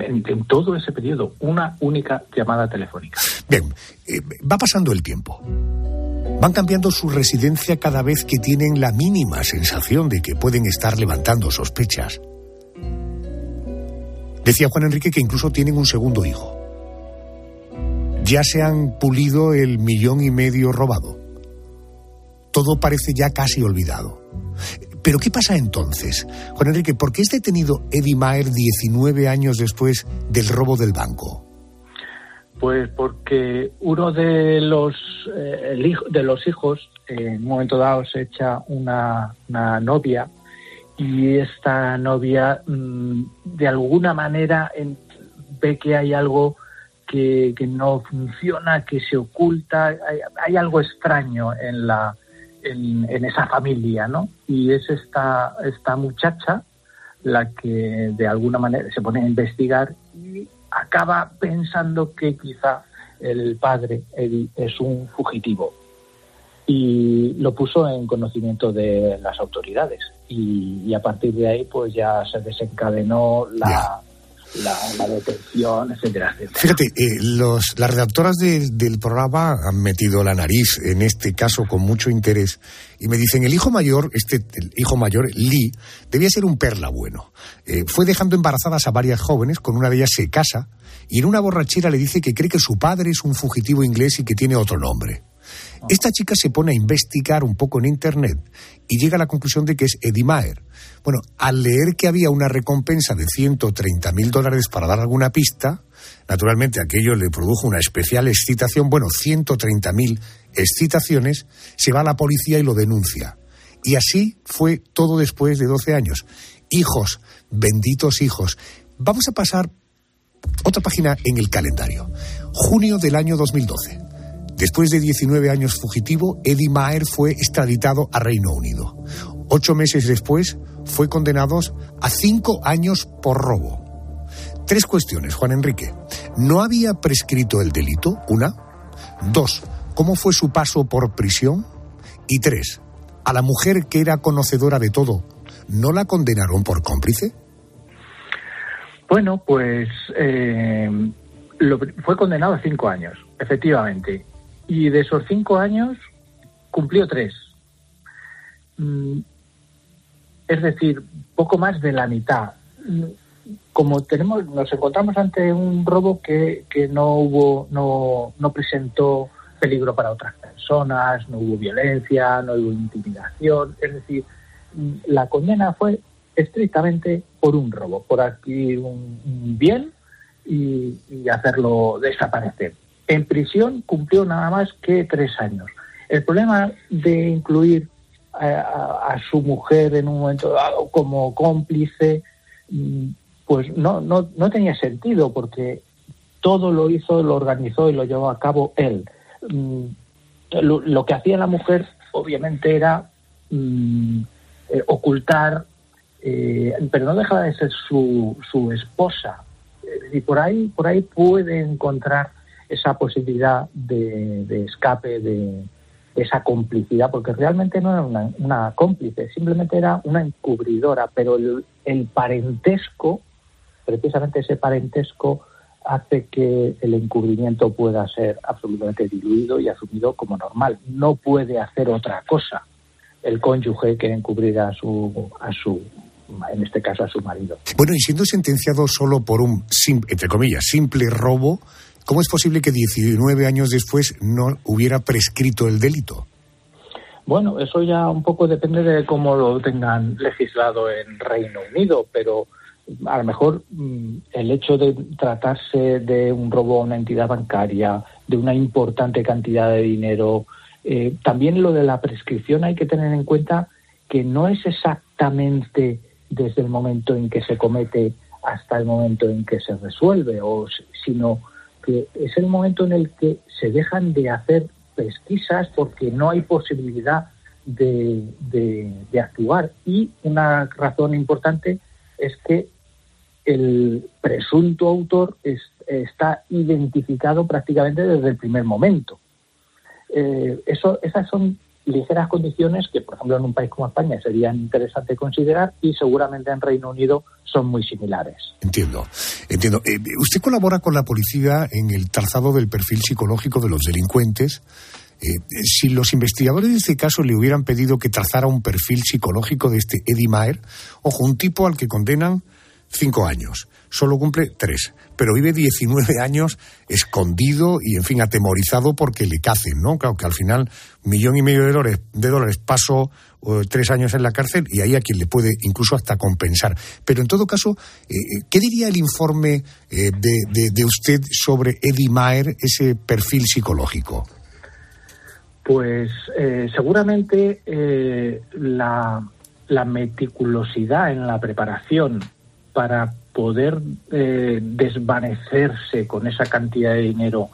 en, todo ese periodo, una única llamada telefónica. Bien, eh, va pasando el tiempo. Van cambiando su residencia cada vez que tienen la mínima sensación de que pueden estar levantando sospechas. Decía Juan Enrique que incluso tienen un segundo hijo. Ya se han pulido el millón y medio robado. Todo parece ya casi olvidado. Pero ¿qué pasa entonces? Juan Enrique, ¿por qué es detenido Eddie Maher 19 años después del robo del banco? Pues porque uno de los, eh, de los hijos en un momento dado se echa una, novia y esta novia mm, de alguna manera ve que hay algo que, no funciona, que se oculta, hay algo extraño en la, en, esa familia, ¿no? Y es esta, esta muchacha la que de alguna manera se pone a investigar acaba pensando que quizá el padre Eddie es un fugitivo. Y lo puso en conocimiento de las autoridades. Y, a partir de ahí pues ya se desencadenó la, la, detención, etcétera, etcétera. Fíjate, eh, los, las redactoras del programa han metido la nariz en este caso con mucho interés y me dicen, el hijo mayor, este el hijo mayor, Lee, debía ser un perla bueno. Eh, fue dejando embarazadas a varias jóvenes, con una de ellas se casa y en una borrachera le dice que cree que su padre es un fugitivo inglés y que tiene otro nombre. Esta chica se pone a investigar un poco en Internet y llega a la conclusión de que es Eddie Maher. Bueno, al leer que había una recompensa de 130 mil dólares para dar alguna pista, naturalmente aquello le produjo una especial excitación. Bueno, 130 mil excitaciones, se va a la policía y lo denuncia. Y así fue todo después de 12 años. Hijos, benditos hijos. Vamos a pasar otra página en el calendario. Junio del año 2012. Después de 19 años fugitivo, Eddie Maher fue extraditado a Reino Unido. Ocho meses después, fue condenado a cinco años por robo. Tres cuestiones, Juan Enrique. ¿No había prescrito el delito? Una. Dos. ¿Cómo fue su paso por prisión? Y tres. ¿A la mujer que era conocedora de todo, no la condenaron por cómplice? Bueno, pues eh, fue condenado a cinco años, efectivamente y de esos cinco años cumplió tres. Mm, es decir, poco más de la mitad. Como tenemos, nos encontramos ante un robo que, que no hubo, no, no presentó peligro para otras personas, no hubo violencia, no hubo intimidación, es decir, la condena fue estrictamente por un robo, por adquirir un, bien y hacerlo desaparecer. En prisión cumplió nada más que tres años. El problema de incluir a, su mujer en un momento dado como cómplice, mm, pues no, no, no tenía sentido porque todo lo hizo, lo organizó y lo llevó a cabo él. Mm, lo, que hacía la mujer, obviamente, era mm, eh, ocultar, eh, pero no dejaba de ser su, su esposa. Y por ahí, por ahí puede encontrar esa posibilidad de, escape de, esa complicidad, porque realmente no era una, cómplice, simplemente era una encubridora, pero el, parentesco, precisamente ese parentesco, hace que el encubrimiento pueda ser absolutamente diluido y asumido como normal. No puede hacer otra cosa el cónyuge que encubrir a su, a su en este caso a su marido. Bueno, y siendo sentenciado solo por un, entre comillas, simple robo, ¿cómo es posible que 19 años después no hubiera prescrito el delito? Bueno, eso ya un poco depende de cómo lo tengan legislado en Reino Unido, pero a lo mejor mm, el hecho de tratarse de un robo a una entidad bancaria, de una importante cantidad de dinero, eh, también lo de la prescripción hay que tener en cuenta que no es exactamente desde el momento en que se comete hasta el momento en que se resuelve, o, sino que es el momento en el que se dejan de hacer pesquisas porque no hay posibilidad de, de, actuar. Y una razón importante es que el presunto autor está identificado prácticamente desde el primer momento. Eh, eso, esas son ligeras condiciones que, por ejemplo, en un país como España serían interesantes considerar y seguramente en Reino Unido son muy similares. Entiendo, entiendo. Eh, usted colabora con la policía en el trazado del perfil psicológico de los delincuentes. Eh, si los investigadores de este caso le hubieran pedido que trazara un perfil psicológico de este Eddie Maher, ojo, un tipo al que condenan cinco años, solo cumple tres, pero vive 19 años escondido y, en fin, atemorizado porque le cacen, ¿no? Claro que al final, millón y medio de dólares, de dólares paso eh, tres años en la cárcel y ahí a quien le puede incluso hasta compensar. Pero en todo caso, eh, eh, ¿qué diría el informe de, de, usted sobre Eddie Maher, ese perfil psicológico? Pues seguramente la, la meticulosidad en la preparación para poder eh, desvanecerse con esa cantidad de dinero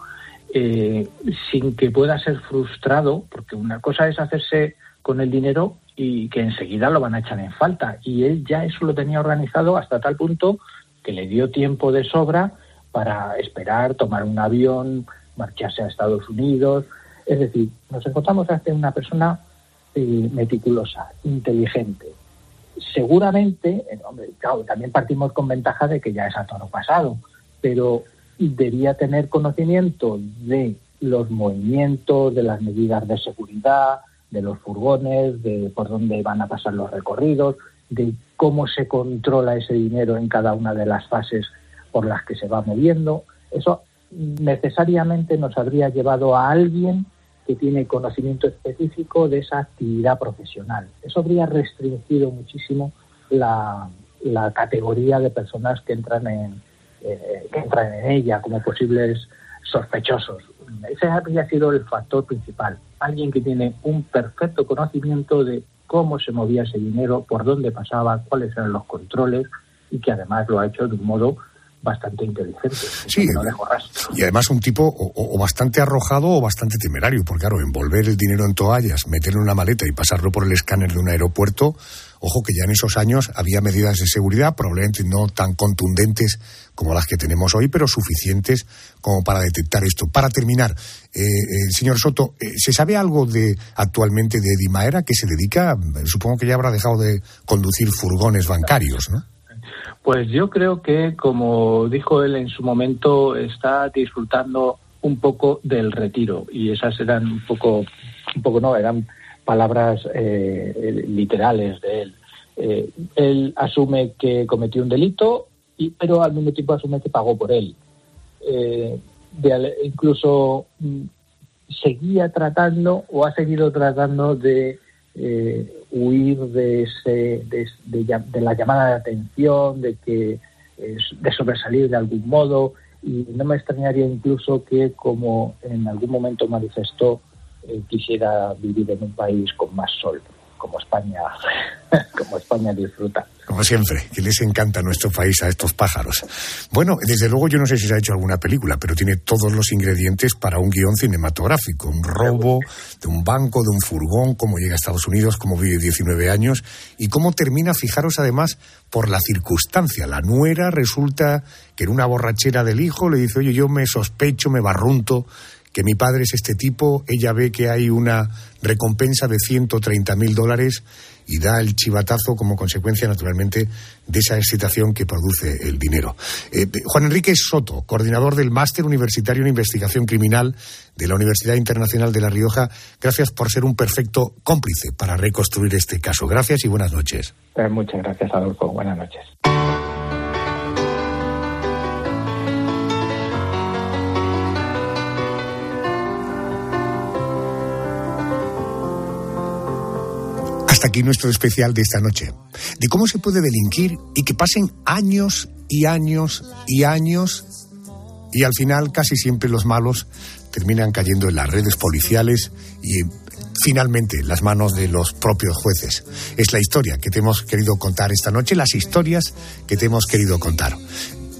eh, sin que pueda ser frustrado, porque una cosa es hacerse con el dinero y que enseguida lo van a echar en falta. Y él ya eso lo tenía organizado hasta tal punto que le dio tiempo de sobra para esperar, tomar un avión, marcharse a Estados Unidos. Es decir, nos encontramos ante una persona eh, meticulosa, inteligente, seguramente, eh, hombre, claro, también partimos con ventaja de que ya es a pasado, pero debía tener conocimiento de los movimientos, de las medidas de seguridad, de los furgones, de por dónde van a pasar los recorridos, de cómo se controla ese dinero en cada una de las fases por las que se va moviendo. Eso necesariamente nos habría llevado a alguien que tiene conocimiento específico de esa actividad profesional. Eso habría restringido muchísimo la, categoría de personas que entran en, eh, que entran en ella como posibles sospechosos. Ese habría sido el factor principal. Alguien que tiene un perfecto conocimiento de cómo se movía ese dinero, por dónde pasaba, cuáles eran los controles y que además lo ha hecho de un modo bastante inteligente. Sí, y además un tipo o, bastante arrojado o bastante temerario, porque claro, envolver el dinero en toallas, meterlo en una maleta y pasarlo por el escáner de un aeropuerto, ojo que ya en esos años había medidas de seguridad, probablemente no tan contundentes como las que tenemos hoy, pero suficientes como para detectar esto. Para terminar, eh, eh señor Soto, eh, ¿se sabe algo de actualmente de Edimaera que se dedica, supongo que ya habrá dejado de conducir furgones bancarios, ¿no? Pues yo creo que, como dijo él en su momento, está disfrutando un poco del retiro y esas eran un poco, un poco no, eran palabras eh, literales de él. Eh, él asume que cometió un delito, y, pero al mismo tiempo asume que pagó por él. Eh, incluso mm, seguía tratando o ha seguido tratando de huir de, ese, de, la llamada de atención, de, que, de sobresalir de algún modo. Y no me extrañaría incluso que, como en algún momento manifestó, eh, quisiera vivir en un país con más sol como España, como España disfruta. Como siempre, que les encanta nuestro país a estos pájaros. Bueno, desde luego yo no sé si se ha hecho alguna película, pero tiene todos los ingredientes para un guion cinematográfico. Un robo de un banco, de un furgón, cómo llega a Estados Unidos, cómo vive 19 años y cómo termina, fijaros además, por la circunstancia. La nuera resulta que en una borrachera del hijo le dice, oye, yo me sospecho, me barrunto que mi padre es este tipo, ella ve que hay una recompensa de 130 mil dólares y da el chivatazo como consecuencia, naturalmente, de esa excitación que produce el dinero. Eh, Juan Enrique Soto, coordinador del Máster Universitario en Investigación Criminal de la Universidad Internacional de La Rioja, gracias por ser un perfecto cómplice para reconstruir este caso. Gracias y buenas noches. Eh, muchas gracias, Adolfo. Buenas noches. Hasta aquí nuestro especial de esta noche, de cómo se puede delinquir y que pasen años y años y años y al final casi siempre los malos terminan cayendo en las redes policiales y finalmente en las manos de los propios jueces. Es la historia que te hemos querido contar esta noche, las historias que te hemos querido contar.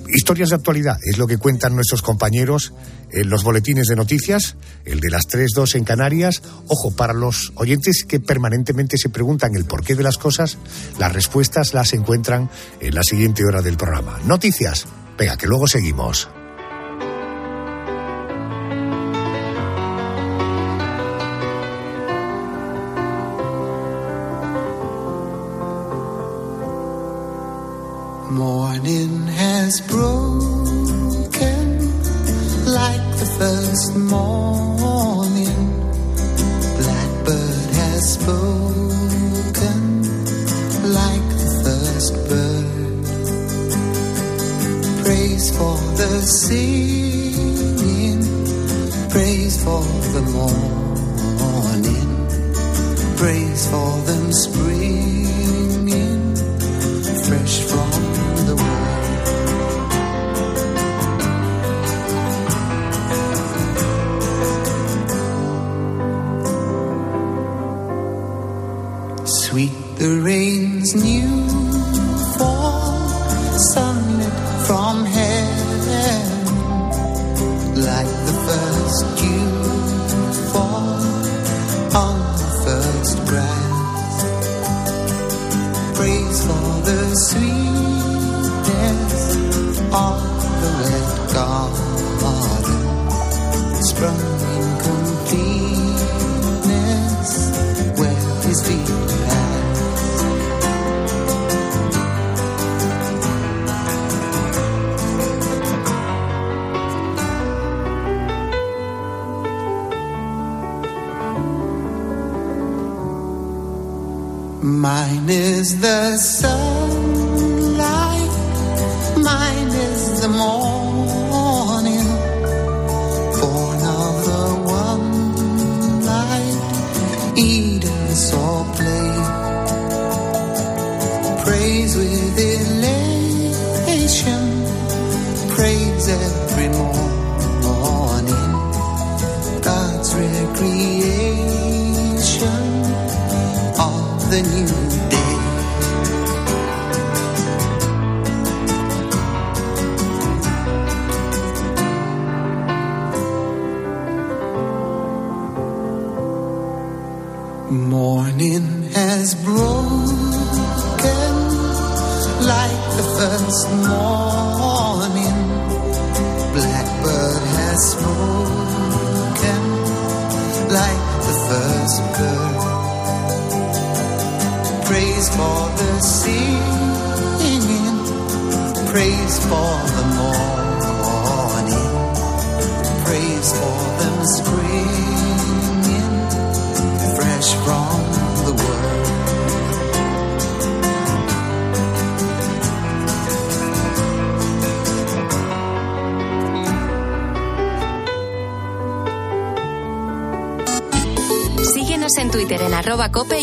Historias de actualidad es lo que cuentan nuestros compañeros en los boletines de noticias, el de las 3.2 en Canarias. Ojo, para los oyentes que permanentemente se preguntan el porqué de las cosas, las respuestas las encuentran en la siguiente hora del programa. Noticias. Venga, que luego seguimos. Morning has broken like the first morning. Blackbird has spoken like the first bird. Praise for the singing, praise for the morning, praise for them springing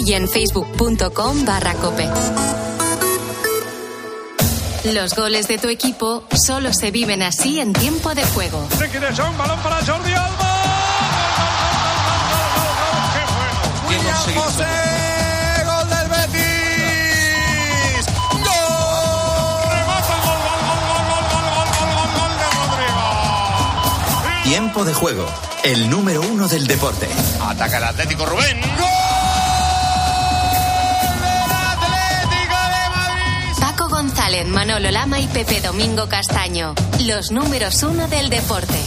y en facebook.com barra cope. Los goles de tu equipo solo se viven así en tiempo de juego. balón para Jordi Alba. William José, gol del Betis. ¡Gol! Tiempo de juego, el número uno del deporte. Ataca el Atlético Rubén. ¡Gol! Manolo Lama y Pepe Domingo Castaño. Los números uno del deporte.